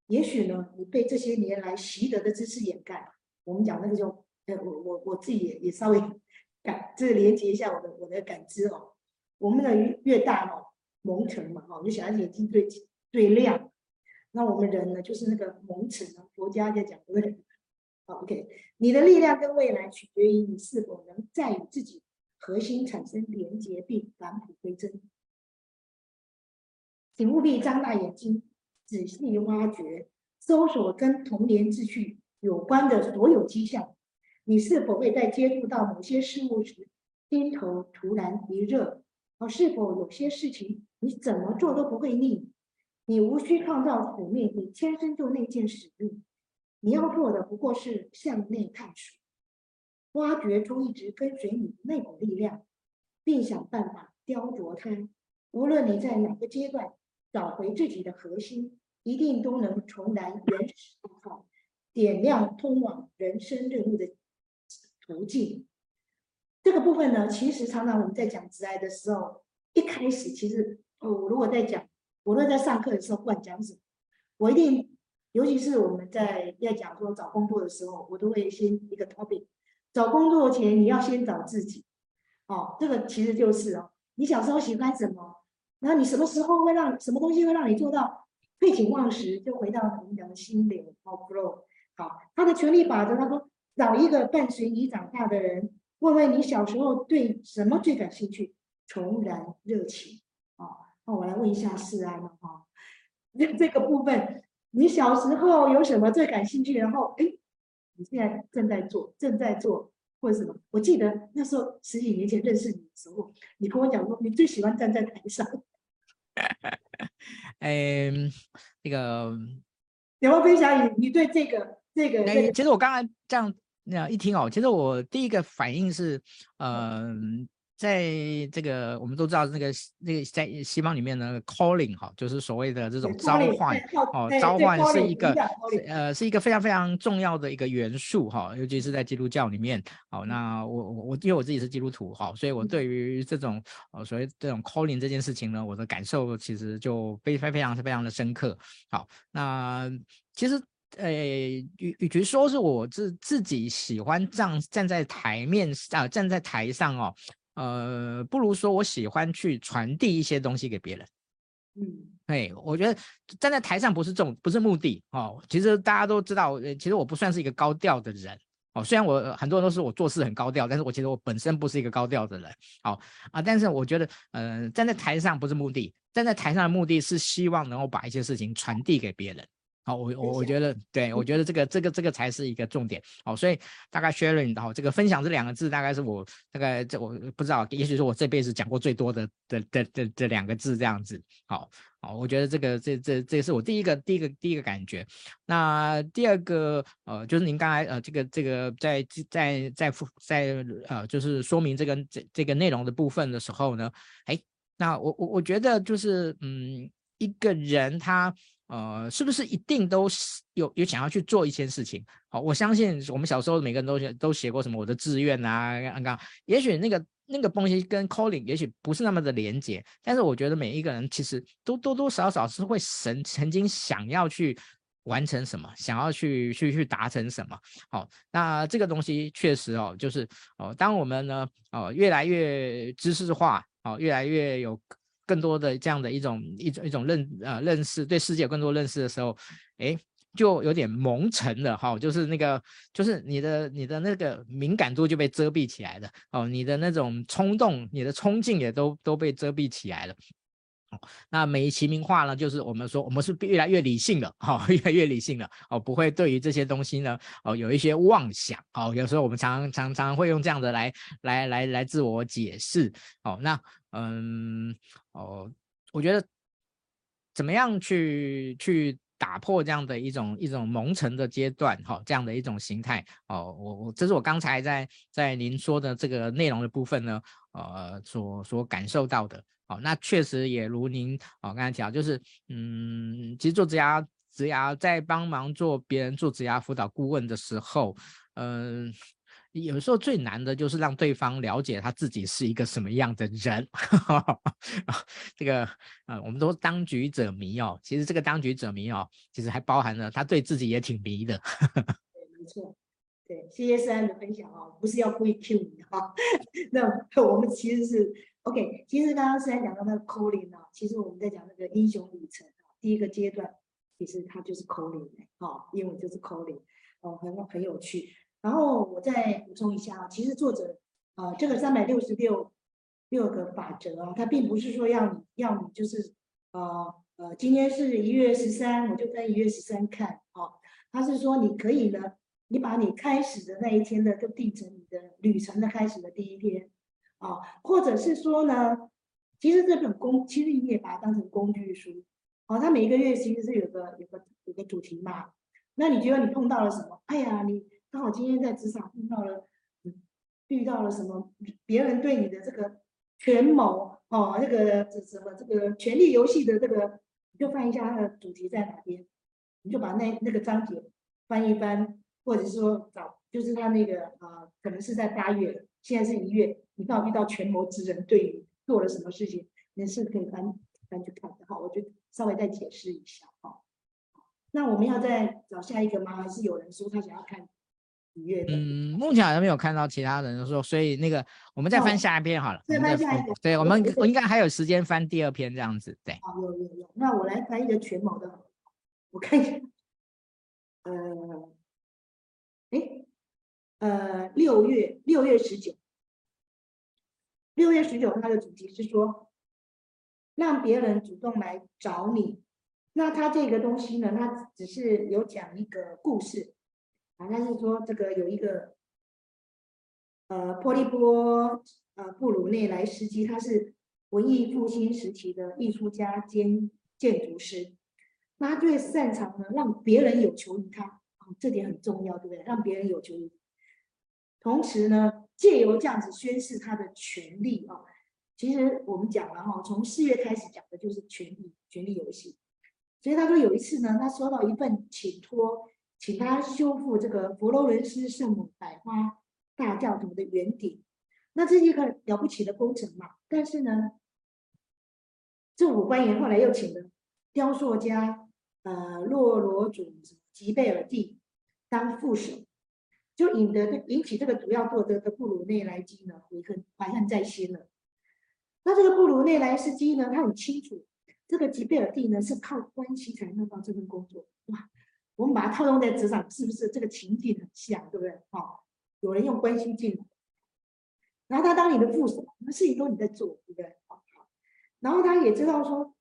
也许呢，你被这些年来习得的知识掩盖。我们讲那个就，呃，我我我自己也也稍微。感这个连接一下我的我的感知哦，我们的越大哦，蒙尘嘛哈，就小孩子眼睛最最亮，那我们人呢就是那个蒙尘啊，佛家在讲的好 OK，你的力量跟未来取决于你是否能在与自己核心产生连接并返璞归真，请务必张大眼睛，仔细挖掘，搜索跟童年秩序有关的所有迹象。你是否会在接触到某些事物时，心头突然一热？而是否有些事情你怎么做都不会腻？你无需创造使命，你天生就内建使命。你要做的不过是向内探索，挖掘出一直跟随你的那股力量，并想办法雕琢它。无论你在哪个阶段找回自己的核心，一定都能重燃原始信号，点亮通往人生任务的。途径这个部分呢，其实常常我们在讲职涯的时候，一开始其实我，如果在讲，我都在上课的时候，不管讲什么，我一定，尤其是我们在要讲说找工作的时候，我都会先一个 topic，找工作前你要先找自己，哦，这个其实就是哦，你小时候喜欢什么，然后你什么时候会让什么东西会让你做到废寝忘食，就回到我们讲的心流好 flow。好，他的权力法则，他说找一个伴随你长大的人，问问你小时候对什么最感兴趣，重燃热情。哦，那我来问一下世安了哈，这这个部分，你小时候有什么最感兴趣？然后，哎，你现在正在做，正在做。或者什么？我记得那时候十几年前认识你的时候，你跟我讲说你最喜欢站在台上。嗯，那个有没有分享你你对这个这个、这个？其实我刚才这样那样一听哦，其实我第一个反应是，嗯。在这个我们都知道，那个那个在西方里面呢，calling 哈，就是所谓的这种召唤哦，召唤是一个呃是一个非常非常重要的一个元素哈，尤其是在基督教里面。好，那我我我因为我自己是基督徒哈，所以我对于这种呃所谓这种 calling 这件事情呢，我的感受其实就非非非常非常的深刻。好，那其实呃与与其说是我自自己喜欢站站在台面啊，站在台上哦。呃，不如说我喜欢去传递一些东西给别人。嗯，哎，我觉得站在台上不是重，不是目的哦。其实大家都知道，其实我不算是一个高调的人哦。虽然我很多人都说我做事很高调，但是我其实我本身不是一个高调的人。好、哦、啊，但是我觉得，呃，站在台上不是目的，站在台上的目的是希望能够把一些事情传递给别人。好，我我我觉得，对，我觉得这个这个这个才是一个重点。好，所以大概 sharing 的哈，这个分享这两个字，大概是我大概这我不知道，也许是我这辈子讲过最多的的的的这两个字这样子。好，好，我觉得这个这这这是我第一个第一个第一个感觉。那第二个呃，就是您刚才呃这个这个在在在在呃就是说明这个这这个内容的部分的时候呢，哎，那我我我觉得就是嗯，一个人他。呃，是不是一定都有有想要去做一件事情？好，我相信我们小时候每个人都写都写过什么我的志愿啊，刚刚也许那个那个东西跟 calling 也许不是那么的连结，但是我觉得每一个人其实都多多少少是会曾曾经想要去完成什么，想要去去去达成什么。好，那这个东西确实哦，就是哦，当我们呢哦越来越知识化，哦越来越有。更多的这样的一种一种一种认呃认识，对世界有更多认识的时候，哎，就有点蒙尘了哈，就是那个就是你的你的那个敏感度就被遮蔽起来了哦，你的那种冲动、你的冲劲也都都被遮蔽起来了。哦，那美其名话呢，就是我们说我们是越来越理性了哈，越来越理性了哦，不会对于这些东西呢哦有一些妄想。哦，有时候我们常常常会用这样的来来来来自我解释。哦，那。嗯，哦，我觉得怎么样去去打破这样的一种一种蒙尘的阶段，哈、哦，这样的一种形态，哦，我我这是我刚才在在您说的这个内容的部分呢，呃，所所感受到的，哦，那确实也如您哦刚才讲，就是嗯，其实做职涯职涯在帮忙做别人做职涯辅导顾问的时候，嗯。有时候最难的就是让对方了解他自己是一个什么样的人。这个呃，我们都当局者迷哦。其实这个当局者迷哦，其实还包含了他对自己也挺迷的。没错。对，谢谢三的分享哦，不是要故意 cue 你哈。那我们其实是 OK。其实刚刚三讲到那个 calling 啊，其实我们在讲那个英雄旅程啊，第一个阶段其实它就是 calling 哦，英文就是 calling 哦，很很有趣。然后我再补充一下啊，其实作者，呃，这个三百六十六六个法则啊，它并不是说要你要你就是，呃呃，今天是一月十三，我就在一月十三看啊，他是说你可以呢，你把你开始的那一天的就定成你的旅程的开始的第一天啊，或者是说呢，其实这本工，其实你也把它当成工具书，啊，它每一个月其实是有个有个有个主题嘛，那你觉得你碰到了什么？哎呀，你。刚好今天在职场碰到了，遇到了什么？别人对你的这个权谋哦，那个这什么这个权力游戏的这个，你就翻一下它的主题在哪边，你就把那那个章节翻一翻，或者是说找，就是他那个啊、呃，可能是在八月，现在是一月，你刚好遇到权谋之人对你做了什么事情，你是可以翻翻去看的哈。我就稍微再解释一下哈。那我们要再找下一个吗？还是有人说他想要看？嗯，目前好像没有看到其他人说，所以那个我们再翻下一篇好了。再翻下一个，对，我们我应该还有时间翻第二篇这样子。对，好，有有有。那我来翻一个权谋的，我看一下，呃，哎，呃，六月六月十九，六月十九，它的主题是说，让别人主动来找你。那它这个东西呢，它只是有讲一个故事，啊，它是说这个有一个，呃，波利波呃布鲁内莱斯基，他是文艺复兴时期的艺术家兼建筑师。他最擅长呢，让别人有求于他，这点很重要，对不对？让别人有求于你，同时呢，借由这样子宣示他的权利啊。其实我们讲了哈，从四月开始讲的就是权利，权利游戏。所以他说有一次呢，他收到一份请托，请他修复这个佛罗伦斯圣母百花大教堂的圆顶。那这是一个了不起的工程嘛。但是呢，政府官员后来又请了雕塑家。呃，洛罗祖吉贝尔蒂当副手，就引得引起这个主要作者的布鲁内莱基呢悔恨怀恨在心了。那这个布鲁内莱斯基呢，他很清楚这个吉贝尔蒂呢是靠关系才能到这份工作。哇，我们把它套用在职场，是不是这个情景很像，对不对？好，有人用关系进来，然后他当你的副手，那事情都你在做，对不对？好，然后他也知道说。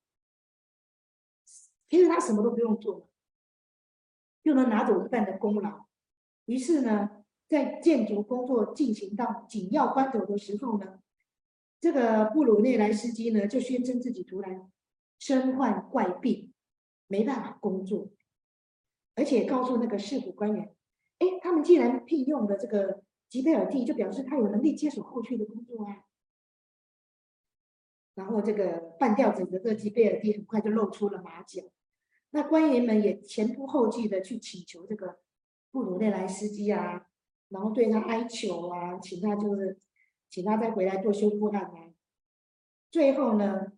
其实他什么都不用做，就能拿走一半的功劳。于是呢，在建筑工作进行到紧要关头的时候呢，这个布鲁内莱斯基呢就宣称自己突然身患怪病，没办法工作，而且告诉那个市府官员：“哎，他们既然聘用了这个吉贝尔蒂，就表示他有能力接手后续的工作啊。”然后这个半吊子的这吉贝尔蒂很快就露出了马脚。那官员们也前仆后继的去请求这个布鲁内莱斯基啊，然后对他哀求啊，请他就是请他再回来做修复案啊。最后呢，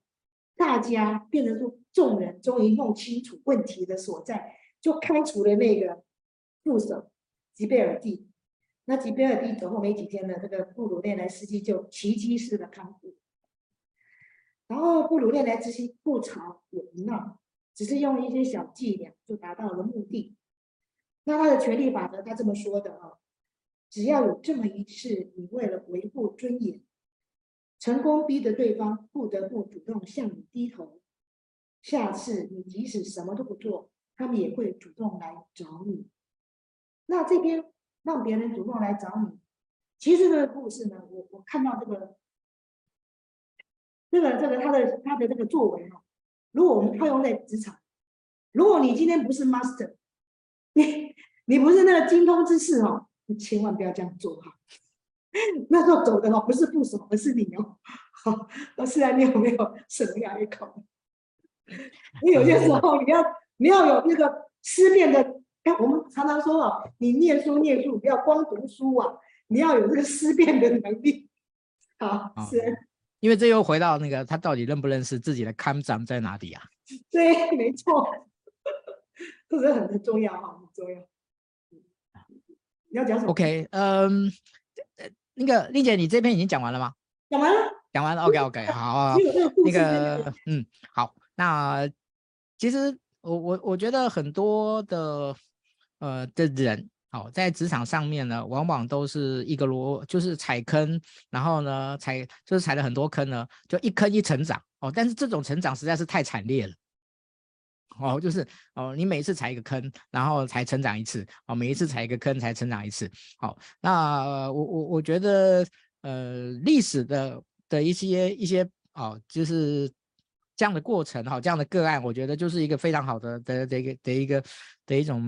大家变成众众人终于弄清楚问题的所在，就开除了那个副手吉贝尔蒂。那吉贝尔蒂走后没几天呢，这个布鲁内莱斯基就奇迹式的康复。然后布鲁内莱斯基不吵也不闹。只是用一些小伎俩就达到了目的。那他的权力法则，他这么说的啊，只要有这么一次，你为了维护尊严，成功逼得对方不得不主动向你低头，下次你即使什么都不做，他们也会主动来找你。那这边让别人主动来找你，其实这个故事呢，我我看到这个，这个这个他的他的这个作为哈。如果我们套用在职场，如果你今天不是 master，你你不是那个精通之士哦，你千万不要这样做哈。那时候走的哦，不是副手，而是你哦。好，那现在你有没有什么样一口？你有些时候你要你要有那个思辨的，哎，我们常常说哦，你念书念书不要光读书啊，你要有这个思辨的能力。好，是。因为这又回到那个，他到底认不认识自己的看长在哪里啊？对，没错，这是很很重要哈，很重要。你要讲什么？OK，嗯，那个丽姐，你这篇已经讲完了吗？讲完了。讲完了。OK，OK，、好。那个，嗯，好。那其实我我我觉得很多的呃的人。好，在职场上面呢，往往都是一个螺，就是踩坑，然后呢，踩就是踩了很多坑呢，就一坑一成长哦。但是这种成长实在是太惨烈了，哦，就是哦，你每一次踩一个坑，然后才成长一次，哦，每一次踩一个坑才成长一次。好，那我我我觉得，呃，历史的的一些一些哦，就是这样的过程哈，这样的个案，我觉得就是一个非常好的的的一个的一个的一种。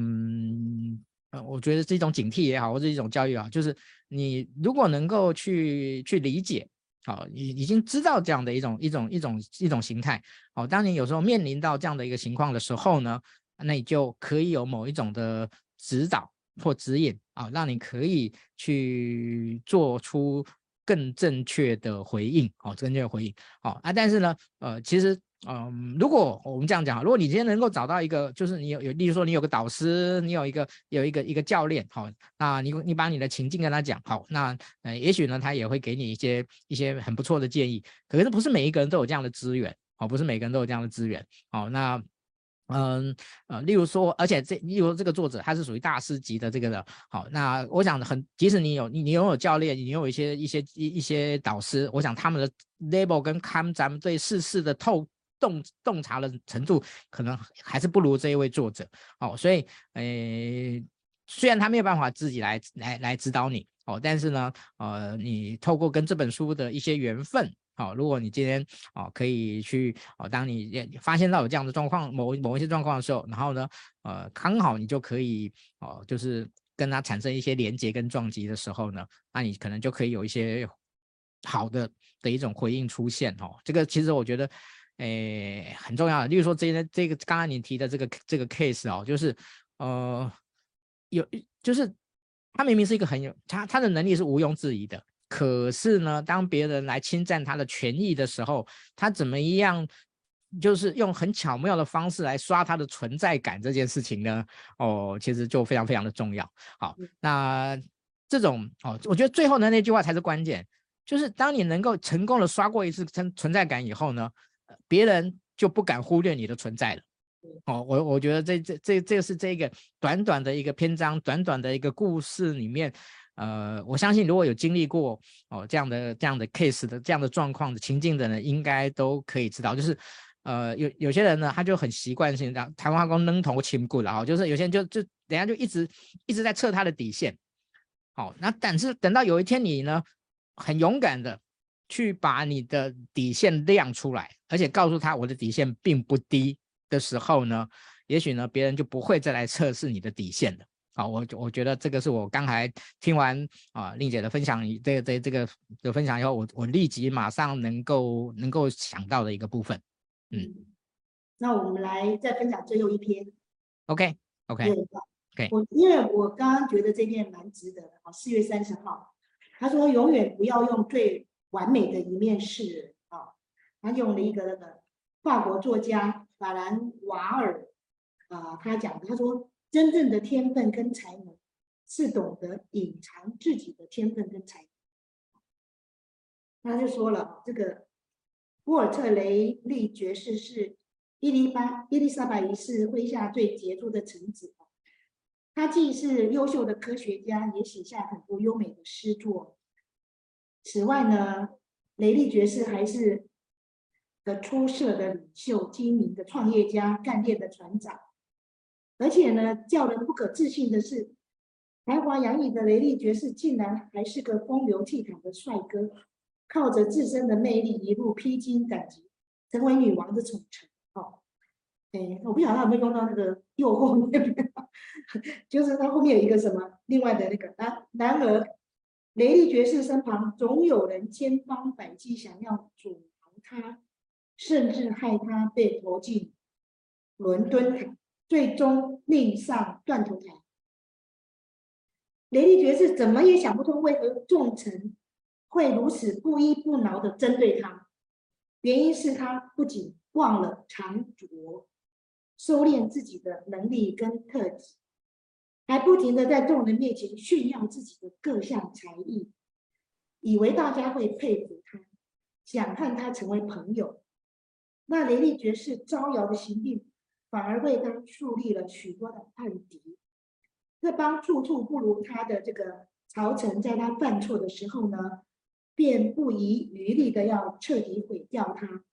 呃，我觉得是一种警惕也好，或者一种教育啊，就是你如果能够去去理解，好，已已经知道这样的一种一种一种一种形态，好，当你有时候面临到这样的一个情况的时候呢，那你就可以有某一种的指导或指引啊，让你可以去做出更正确的回应，好，正确的回应，好啊，但是呢，呃，其实。嗯，如果我们这样讲，如果你今天能够找到一个，就是你有有，例如说你有个导师，你有一个有一个一个教练，好，那你你把你的情境跟他讲，好，那呃，也许呢，他也会给你一些一些很不错的建议。可是不是每一个人都有这样的资源，好，不是每个人都有这样的资源，好，那嗯呃，例如说，而且这例如这个作者他是属于大师级的这个的，好，那我想很，即使你有你你拥有教练，你拥有一些一些一一些导师，我想他们的 level 跟他们咱们对世事的透洞洞察的程度，可能还是不如这一位作者，哦，所以，诶，虽然他没有办法自己来来来指导你，哦，但是呢，呃，你透过跟这本书的一些缘分。好，如果你今天哦可以去哦，当你发现到有这样的状况，某某一些状况的时候，然后呢，呃，刚好你就可以哦，就是跟他产生一些连接跟撞击的时候呢，那你可能就可以有一些好的的一种回应出现哦。这个其实我觉得诶很重要的，例如说这些这个刚刚你提的这个这个 case 哦，就是呃有就是他明明是一个很有他他的能力是毋庸置疑的。可是呢，当别人来侵占他的权益的时候，他怎么样，就是用很巧妙的方式来刷他的存在感这件事情呢？哦，其实就非常非常的重要。好，那这种哦，我觉得最后的那句话才是关键，就是当你能够成功的刷过一次存存在感以后呢，别人就不敢忽略你的存在了。哦，我我觉得这这这这是这个短短的一个篇章，短短的一个故事里面。呃，我相信如果有经历过哦这样的这样的 case 的这样的状况的情境的人，应该都可以知道，就是呃有有些人呢，他就很习惯性让台湾话讲扔头轻骨了哈，就是有些人就就等下就一直一直在测他的底线，好、哦，那但是等到有一天你呢很勇敢的去把你的底线亮出来，而且告诉他我的底线并不低的时候呢，也许呢别人就不会再来测试你的底线了。好，我我觉得这个是我刚才听完啊令姐的分享，这个这这个的分享以后，我我立即马上能够能够想到的一个部分，嗯，那我们来再分享最后一篇，OK OK OK，我因为我刚刚觉得这篇蛮值得的，好，四月三十号，他说永远不要用最完美的一面是，啊，他用了一个那个法国作家法兰瓦尔啊，他讲，他说。真正的天分跟才能，是懂得隐藏自己的天分跟才能。他就说了，这个沃尔特雷利爵士是伊丽莎伊丽莎白一世麾下最杰出的臣子。他既是优秀的科学家，也写下很多优美的诗作。此外呢，雷利爵士还是个出色的领袖、精明的创业家、干练的船长。而且呢，叫人不可置信的是，才华洋溢的雷利爵士竟然还是个风流倜傥的帅哥，靠着自身的魅力一路披荆斩棘，成为女王的宠臣。哦，哎，我不晓得他有没有用到那个诱惑那边，就是他后面有一个什么另外的那个啊。然而，雷利爵士身旁总有人千方百计想要阻挠他，甚至害他被投进伦敦塔。最终命丧断头台。雷利爵士怎么也想不通，为何众臣会如此不依不挠地针对他。原因是他不仅忘了藏拙，收敛自己的能力跟特质，还不停的在众人面前炫耀自己的各项才艺，以为大家会佩服他，想和他成为朋友。那雷利爵士招摇的行径。反而为他树立了许多的案底。这帮处处不如他的这个朝臣，在他犯错的时候呢，便不遗余力的要彻底毁掉他。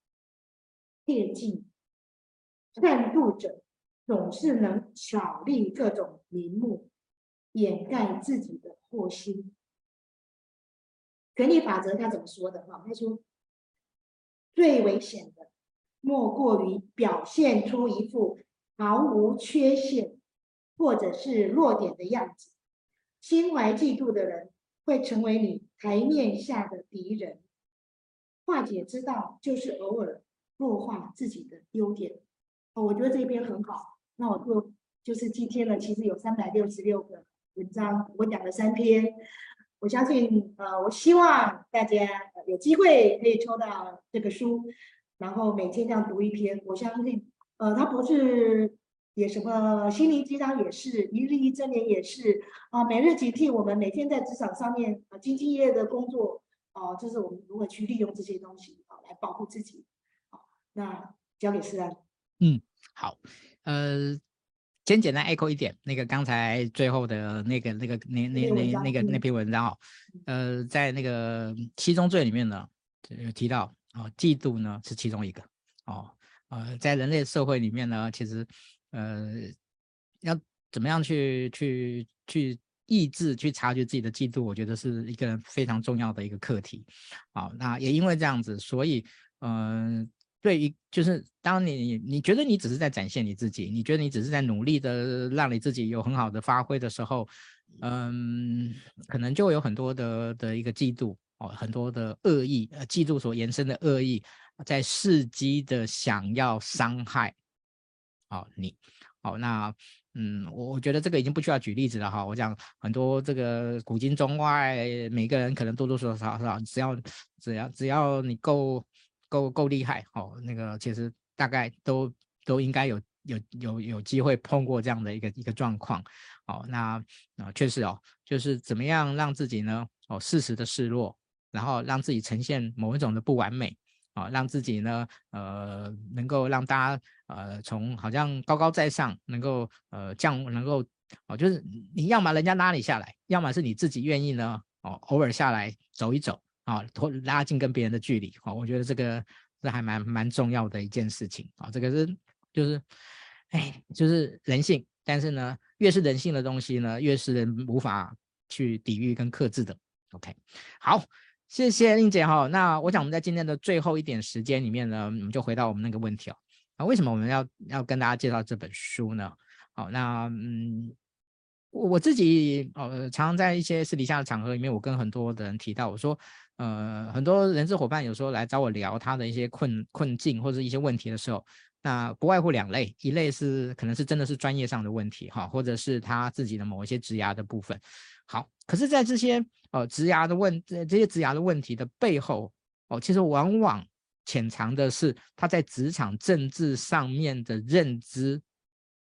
切记，善妒者总是能巧立各种名目，掩盖自己的祸心。权力法则他怎么说的？哈，他说最危险的。莫过于表现出一副毫无缺陷或者是弱点的样子，心怀嫉妒的人会成为你台面下的敌人。化解之道就是偶尔弱化自己的优点。哦，我觉得这篇很好。那我就就是今天呢，其实有三百六十六个文章，我讲了三篇。我相信，呃，我希望大家有机会可以抽到这个书。然后每天这样读一篇，我相信，呃，它不是也什么心灵鸡汤，也是一日一真言，也是啊，每日警惕我们每天在职场上面啊，兢兢业业的工作啊，就是我们如何去利用这些东西啊，来保护自己。好，那交给诗安。嗯，好，呃，先简单 echo 一点，那个刚才最后的那个那个那那那那个那篇文章哦，呃，在那个七宗罪里面呢，有提到哦，嫉妒呢是其中一个哦，呃，在人类社会里面呢，其实呃，要怎么样去去去抑制、去察觉自己的嫉妒，我觉得是一个非常重要的一个课题。好，那也因为这样子，所以嗯。呃对于，就是当你你觉得你只是在展现你自己，你觉得你只是在努力的让你自己有很好的发挥的时候，嗯，可能就有很多的的一个嫉妒哦，很多的恶意，呃，嫉妒所延伸的恶意，在伺机的想要伤害，哦，你，哦，那嗯，我我觉得这个已经不需要举例子了哈，我讲很多这个古今中外，每个人可能多多少少少，只要只要只要你够。够够厉害哦，那个其实大概都都应该有有有有机会碰过这样的一个一个状况哦。那啊、确实哦，就是怎么样让自己呢哦适时的示弱，然后让自己呈现某一种的不完美啊、哦，让自己呢呃能够让大家呃从好像高高在上能够呃降能够哦，就是你要么人家拉你下来，要么是你自己愿意呢哦偶尔下来走一走。啊，拖拉近跟别人的距离，好，我觉得这个是还蛮蛮重要的一件事情啊。这个是就是，哎，就是人性，但是呢，越是人性的东西呢，越是人无法去抵御跟克制的。OK，好，谢谢令姐哈。那我想我们在今天的最后一点时间里面呢，我们就回到我们那个问题哦。啊，为什么我们要要跟大家介绍这本书呢？好，那嗯。我自己呃，常常在一些私底下的场合里面，我跟很多的人提到，我说，呃，很多人资伙伴有时候来找我聊他的一些困困境或者一些问题的时候，那不外乎两类，一类是可能是真的是专业上的问题哈，或者是他自己的某一些职涯的部分。好，可是，在这些呃职涯的问这些职涯的问题的背后，哦，其实往往潜藏的是他在职场政治上面的认知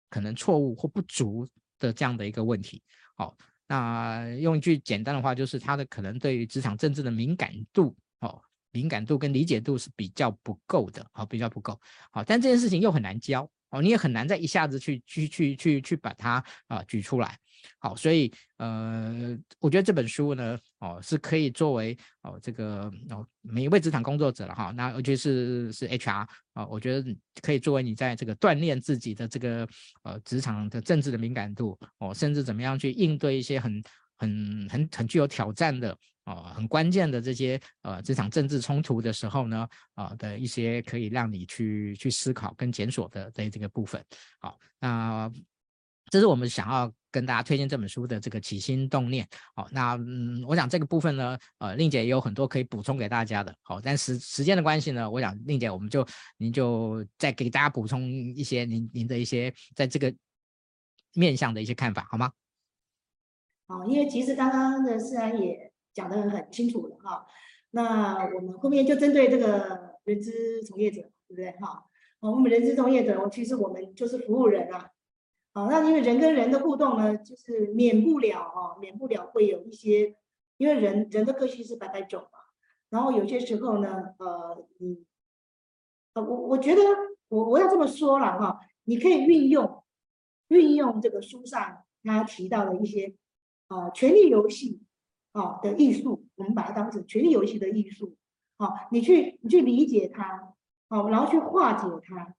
可能错误或不足。的这样的一个问题，好，那用一句简单的话，就是他的可能对于职场政治的敏感度，哦，敏感度跟理解度是比较不够的，好，比较不够，好，但这件事情又很难教，哦，你也很难再一下子去去去去去把它啊、举出来。好，所以呃，我觉得这本书呢，哦，是可以作为哦这个哦每一位职场工作者了哈，那尤其是是 HR 啊、哦，我觉得可以作为你在这个锻炼自己的这个呃职场的政治的敏感度哦，甚至怎么样去应对一些很很很很具有挑战的哦很关键的这些呃职场政治冲突的时候呢啊、的一些可以让你去去思考跟检索的的这个部分。好，那这是我们想要。跟大家推荐这本书的这个起心动念，好，那嗯，我想这个部分呢，呃，令姐也有很多可以补充给大家的，好，但时时间的关系呢，我想令姐我们就您就再给大家补充一些您您的一些在这个面向的一些看法，好吗？好，因为其实刚刚的思安也讲得很清楚了哈，那我们后面就针对这个人资从业者，对不对哈？我们人资从业者，其实我们就是服务人啊。好，那因为人跟人的互动呢，就是免不了哦，免不了会有一些，因为人人的个性是百百种嘛。然后有些时候呢，呃，你，呃，我我觉得我我要这么说了哈，你可以运用运用这个书上他提到的一些，呃，权力游戏啊的艺术，我们把它当成权力游戏的艺术，好，你去你去理解它，好，然后去化解它，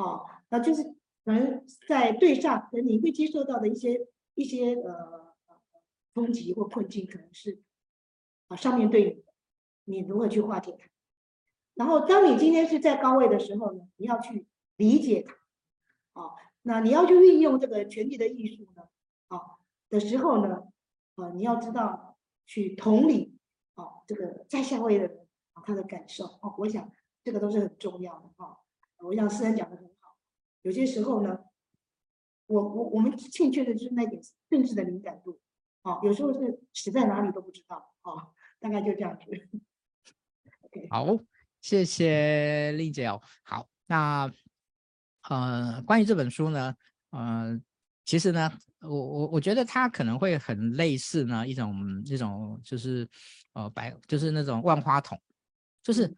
哦，那就是。可能在对上，可能你会接受到的一些一些呃冲击或困境，可能是啊上面对你，你如何去化解它？然后当你今天是在高位的时候呢，你要去理解它，啊，那你要去运用这个权力的艺术呢，啊的时候呢，啊你要知道去同理啊这个在下位的人啊他的感受，哦，我想这个都是很重要的啊，我想思安讲的很。有些时候呢，我我我们欠缺的就是那点政治的敏感度，啊，有时候是死在哪里都不知道，啊，大概就这样子。好，谢谢令姐哦。好，那呃，关于这本书呢，呃，其实呢，我我我觉得它可能会很类似呢一种一种就是呃白就是那种万花筒，就是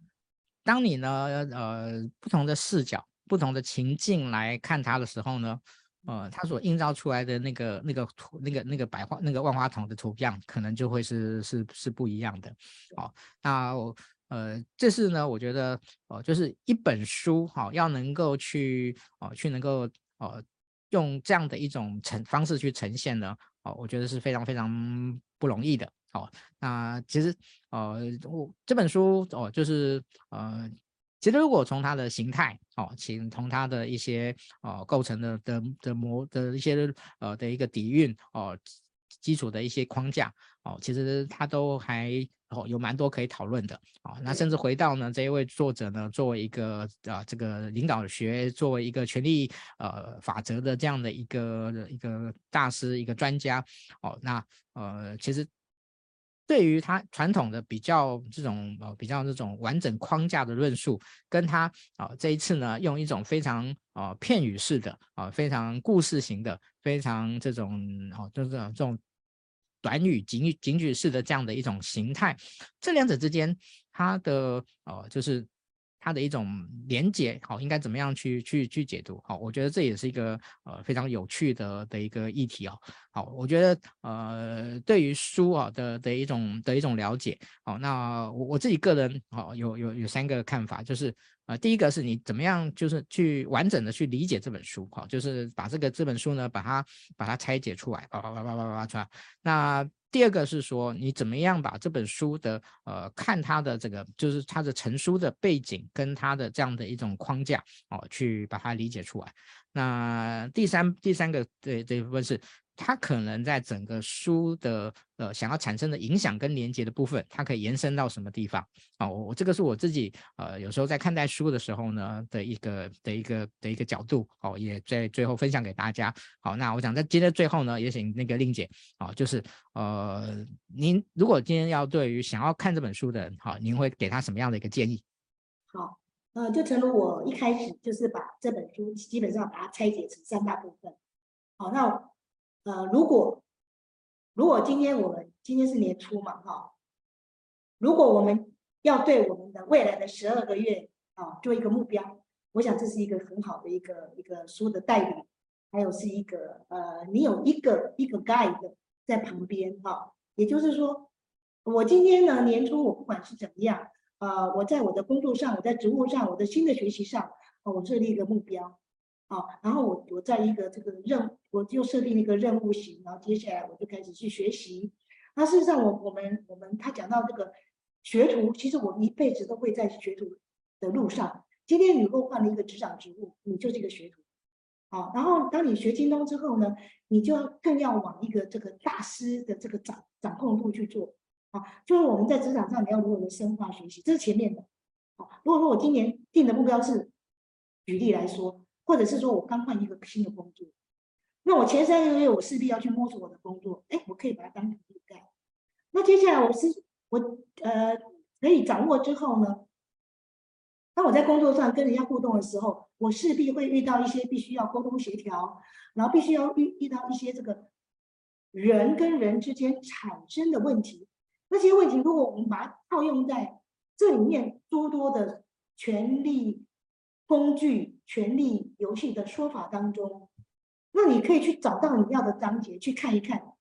当你呢呃不同的视角。不同的情境来看它的时候呢，呃，它所映照出来的那个那个图那个那个百花那个万花筒的图样，可能就会是是是不一样的。哦，那我呃，这是呢，我觉得哦、就是一本书哈、哦，要能够去哦、去能够哦，用这样的一种呈方式去呈现呢，哦、我觉得是非常非常不容易的。哦，那其实呃，我这本书哦、就是呃。其实，如果从它的形态哦，请从它的一些哦构成的的的模的一些呃的一个底蕴哦，基础的一些框架哦，其实它都还哦有蛮多可以讨论的哦。那甚至回到呢这一位作者呢，作为一个啊、呃、这个领导学，作为一个权力呃法则的这样的一个一个大师一个专家哦，那呃其实。对于他传统的比较这种呃比较这种完整框架的论述，跟他啊这一次呢用一种非常呃片语式的啊非常故事型的非常这种哦就是这种短语警警语式的这样的一种形态，这两者之间它的哦就是。它的一种连接，好，应该怎么样去去去解读？好，我觉得这也是一个呃非常有趣的的一个议题哦。好，我觉得呃对于书啊的的一种的一种了解，好，那我我自己个人好有有有三个看法，就是呃第一个是你怎么样就是去完整的去理解这本书，好，就是把这个这本书呢把它把它拆解出来，叭叭叭叭叭叭出来，那。第二个是说，你怎么样把这本书的呃，看它的这个，就是它的成书的背景跟它的这样的一种框架哦，去把它理解出来。那第三第三个这这部分是。它可能在整个书的呃想要产生的影响跟连接的部分，它可以延伸到什么地方啊？我、哦、我这个是我自己呃有时候在看待书的时候呢的一个的一个的一个角度哦，也在最后分享给大家。好，那我想在今天最后呢，也请那个令姐啊、哦，就是呃您如果今天要对于想要看这本书的人，好、您会给他什么样的一个建议？好，呃，就诚如我一开始就是把这本书基本上把它拆解成三大部分。好，那。呃，如果如果今天我们今天是年初嘛，哈，如果我们要对我们的未来的十二个月啊做一个目标，我想这是一个很好的一个一个书的代理，还有是一个呃，你有一个一个 guide 在旁边哈，也就是说，我今天呢年初我不管是怎么样，呃，我在我的工作上，我在职务上，我的新的学习上，我设立一个目标。好，然后我我在一个这个任，我就设定一个任务型，然后接下来我就开始去学习。那事实上我，我们我们他讲到这个学徒，其实我们一辈子都会在学徒的路上。今天你如果换了一个职场职务，你就是一个学徒。好，然后当你学精通之后呢，你就要更要往一个这个大师的这个掌掌控度去做。啊，就是我们在职场上你要如何的深化学习，这是前面的。好，如果说我今年定的目标是，举例来说。或者是说我刚换一个新的工作，那我前三个月我势必要去摸索我的工作，哎，我可以把它当成骨干。那接下来我是我呃可以掌握之后呢，当我在工作上跟人家互动的时候，我势必会遇到一些必须要沟通协调，然后必须要遇遇到一些这个人跟人之间产生的问题。那些问题如果我们把它套用在这里面诸多的权力工具。权力游戏的说法当中，那你可以去找到你要的章节去看一看，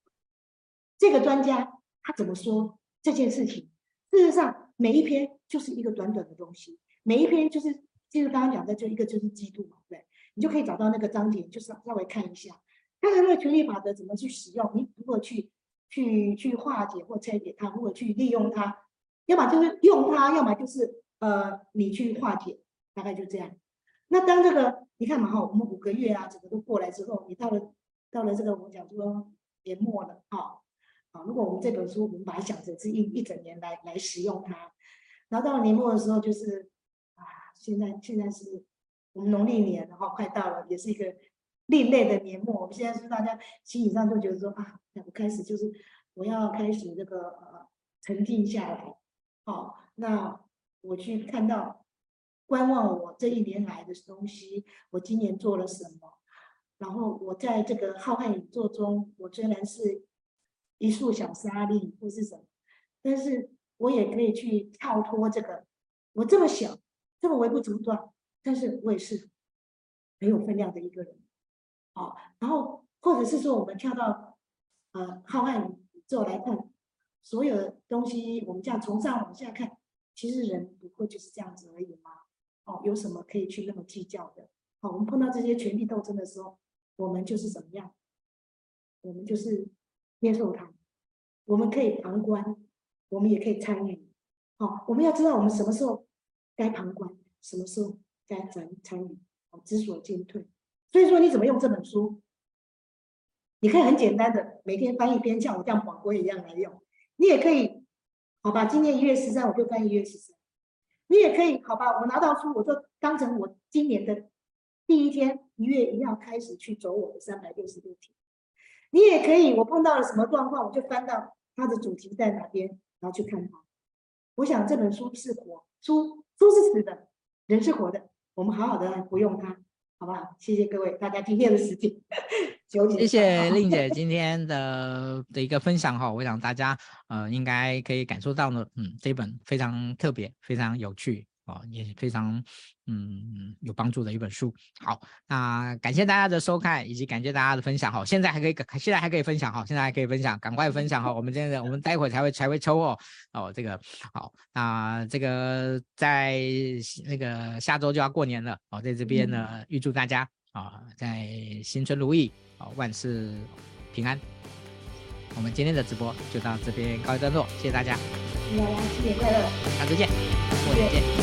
这个专家他怎么说这件事情。事实上，每一篇就是一个短短的东西，每一篇就是就是刚刚讲的，就一个就是基督嘛，对，你就可以找到那个章节，就是稍微看一下，看看那个权力法则怎么去使用，你如何去去去化解或拆解它，如何去利用它，要么就是用它，要么就是呃你去化解，大概就这样。那当这个你看嘛哈，我们五个月啊，整个都过来之后，你到了到了这个我们讲说年末了哈，啊，如果我们这本书我们把它想成是一一整年来来使用它，然后到了年末的时候就是啊，现在现在是我们农历年然后快到了，也是一个另类的年末，我们现在是大家心理上都觉得说啊，我开始就是我要开始这个呃沉静下来，好，那我去看到。观望我这一年来的东西，我今年做了什么？然后我在这个浩瀚宇宙中，我虽然是一束小沙粒或是什么，但是我也可以去跳脱这个。我这么小，这么微不足道，但是我也是很有分量的一个人。好，然后或者是说我们跳到呃浩瀚宇宙来看，所有的东西，我们这样从上往下看，其实人不过就是这样子而已嘛。哦，有什么可以去那么计较的？好，我们碰到这些权力斗争的时候，我们就是怎么样？我们就是接受它，我们可以旁观，我们也可以参与。好，我们要知道我们什么时候该旁观，什么时候该参参与，知所进退。所以说，你怎么用这本书？你可以很简单的每天翻一篇，像我这样广播一样来用。你也可以，好吧？今天一月十三，我就翻一月十三。你也可以，好吧？我拿到书，我就当成我今年的第一天，一月一号开始去走我的三百六十六天。你也可以，我碰到了什么状况，我就翻到它的主题在哪边，然后去看它。我想这本书是活，书书是死的，人是活的，我们好好的来活用它，好不好？谢谢各位大家今天的时间。谢谢令姐 今天的的一个分享哈，我想大家呃应该可以感受到呢，嗯，这本非常特别，非常有趣哦，也非常嗯有帮助的一本书。好，那感谢大家的收看，以及感谢大家的分享哈。现在还可以，现在还可以分享哈，现在还可以分享，赶快分享哈。我们现在我们待会才会才会抽哦哦这个好，那这个在那个下周就要过年了哦，在这边呢预祝大家啊在新春如意。啊，万事平安。我们今天的直播就到这边告一段落，谢谢大家。新年快乐，下次见，过年见。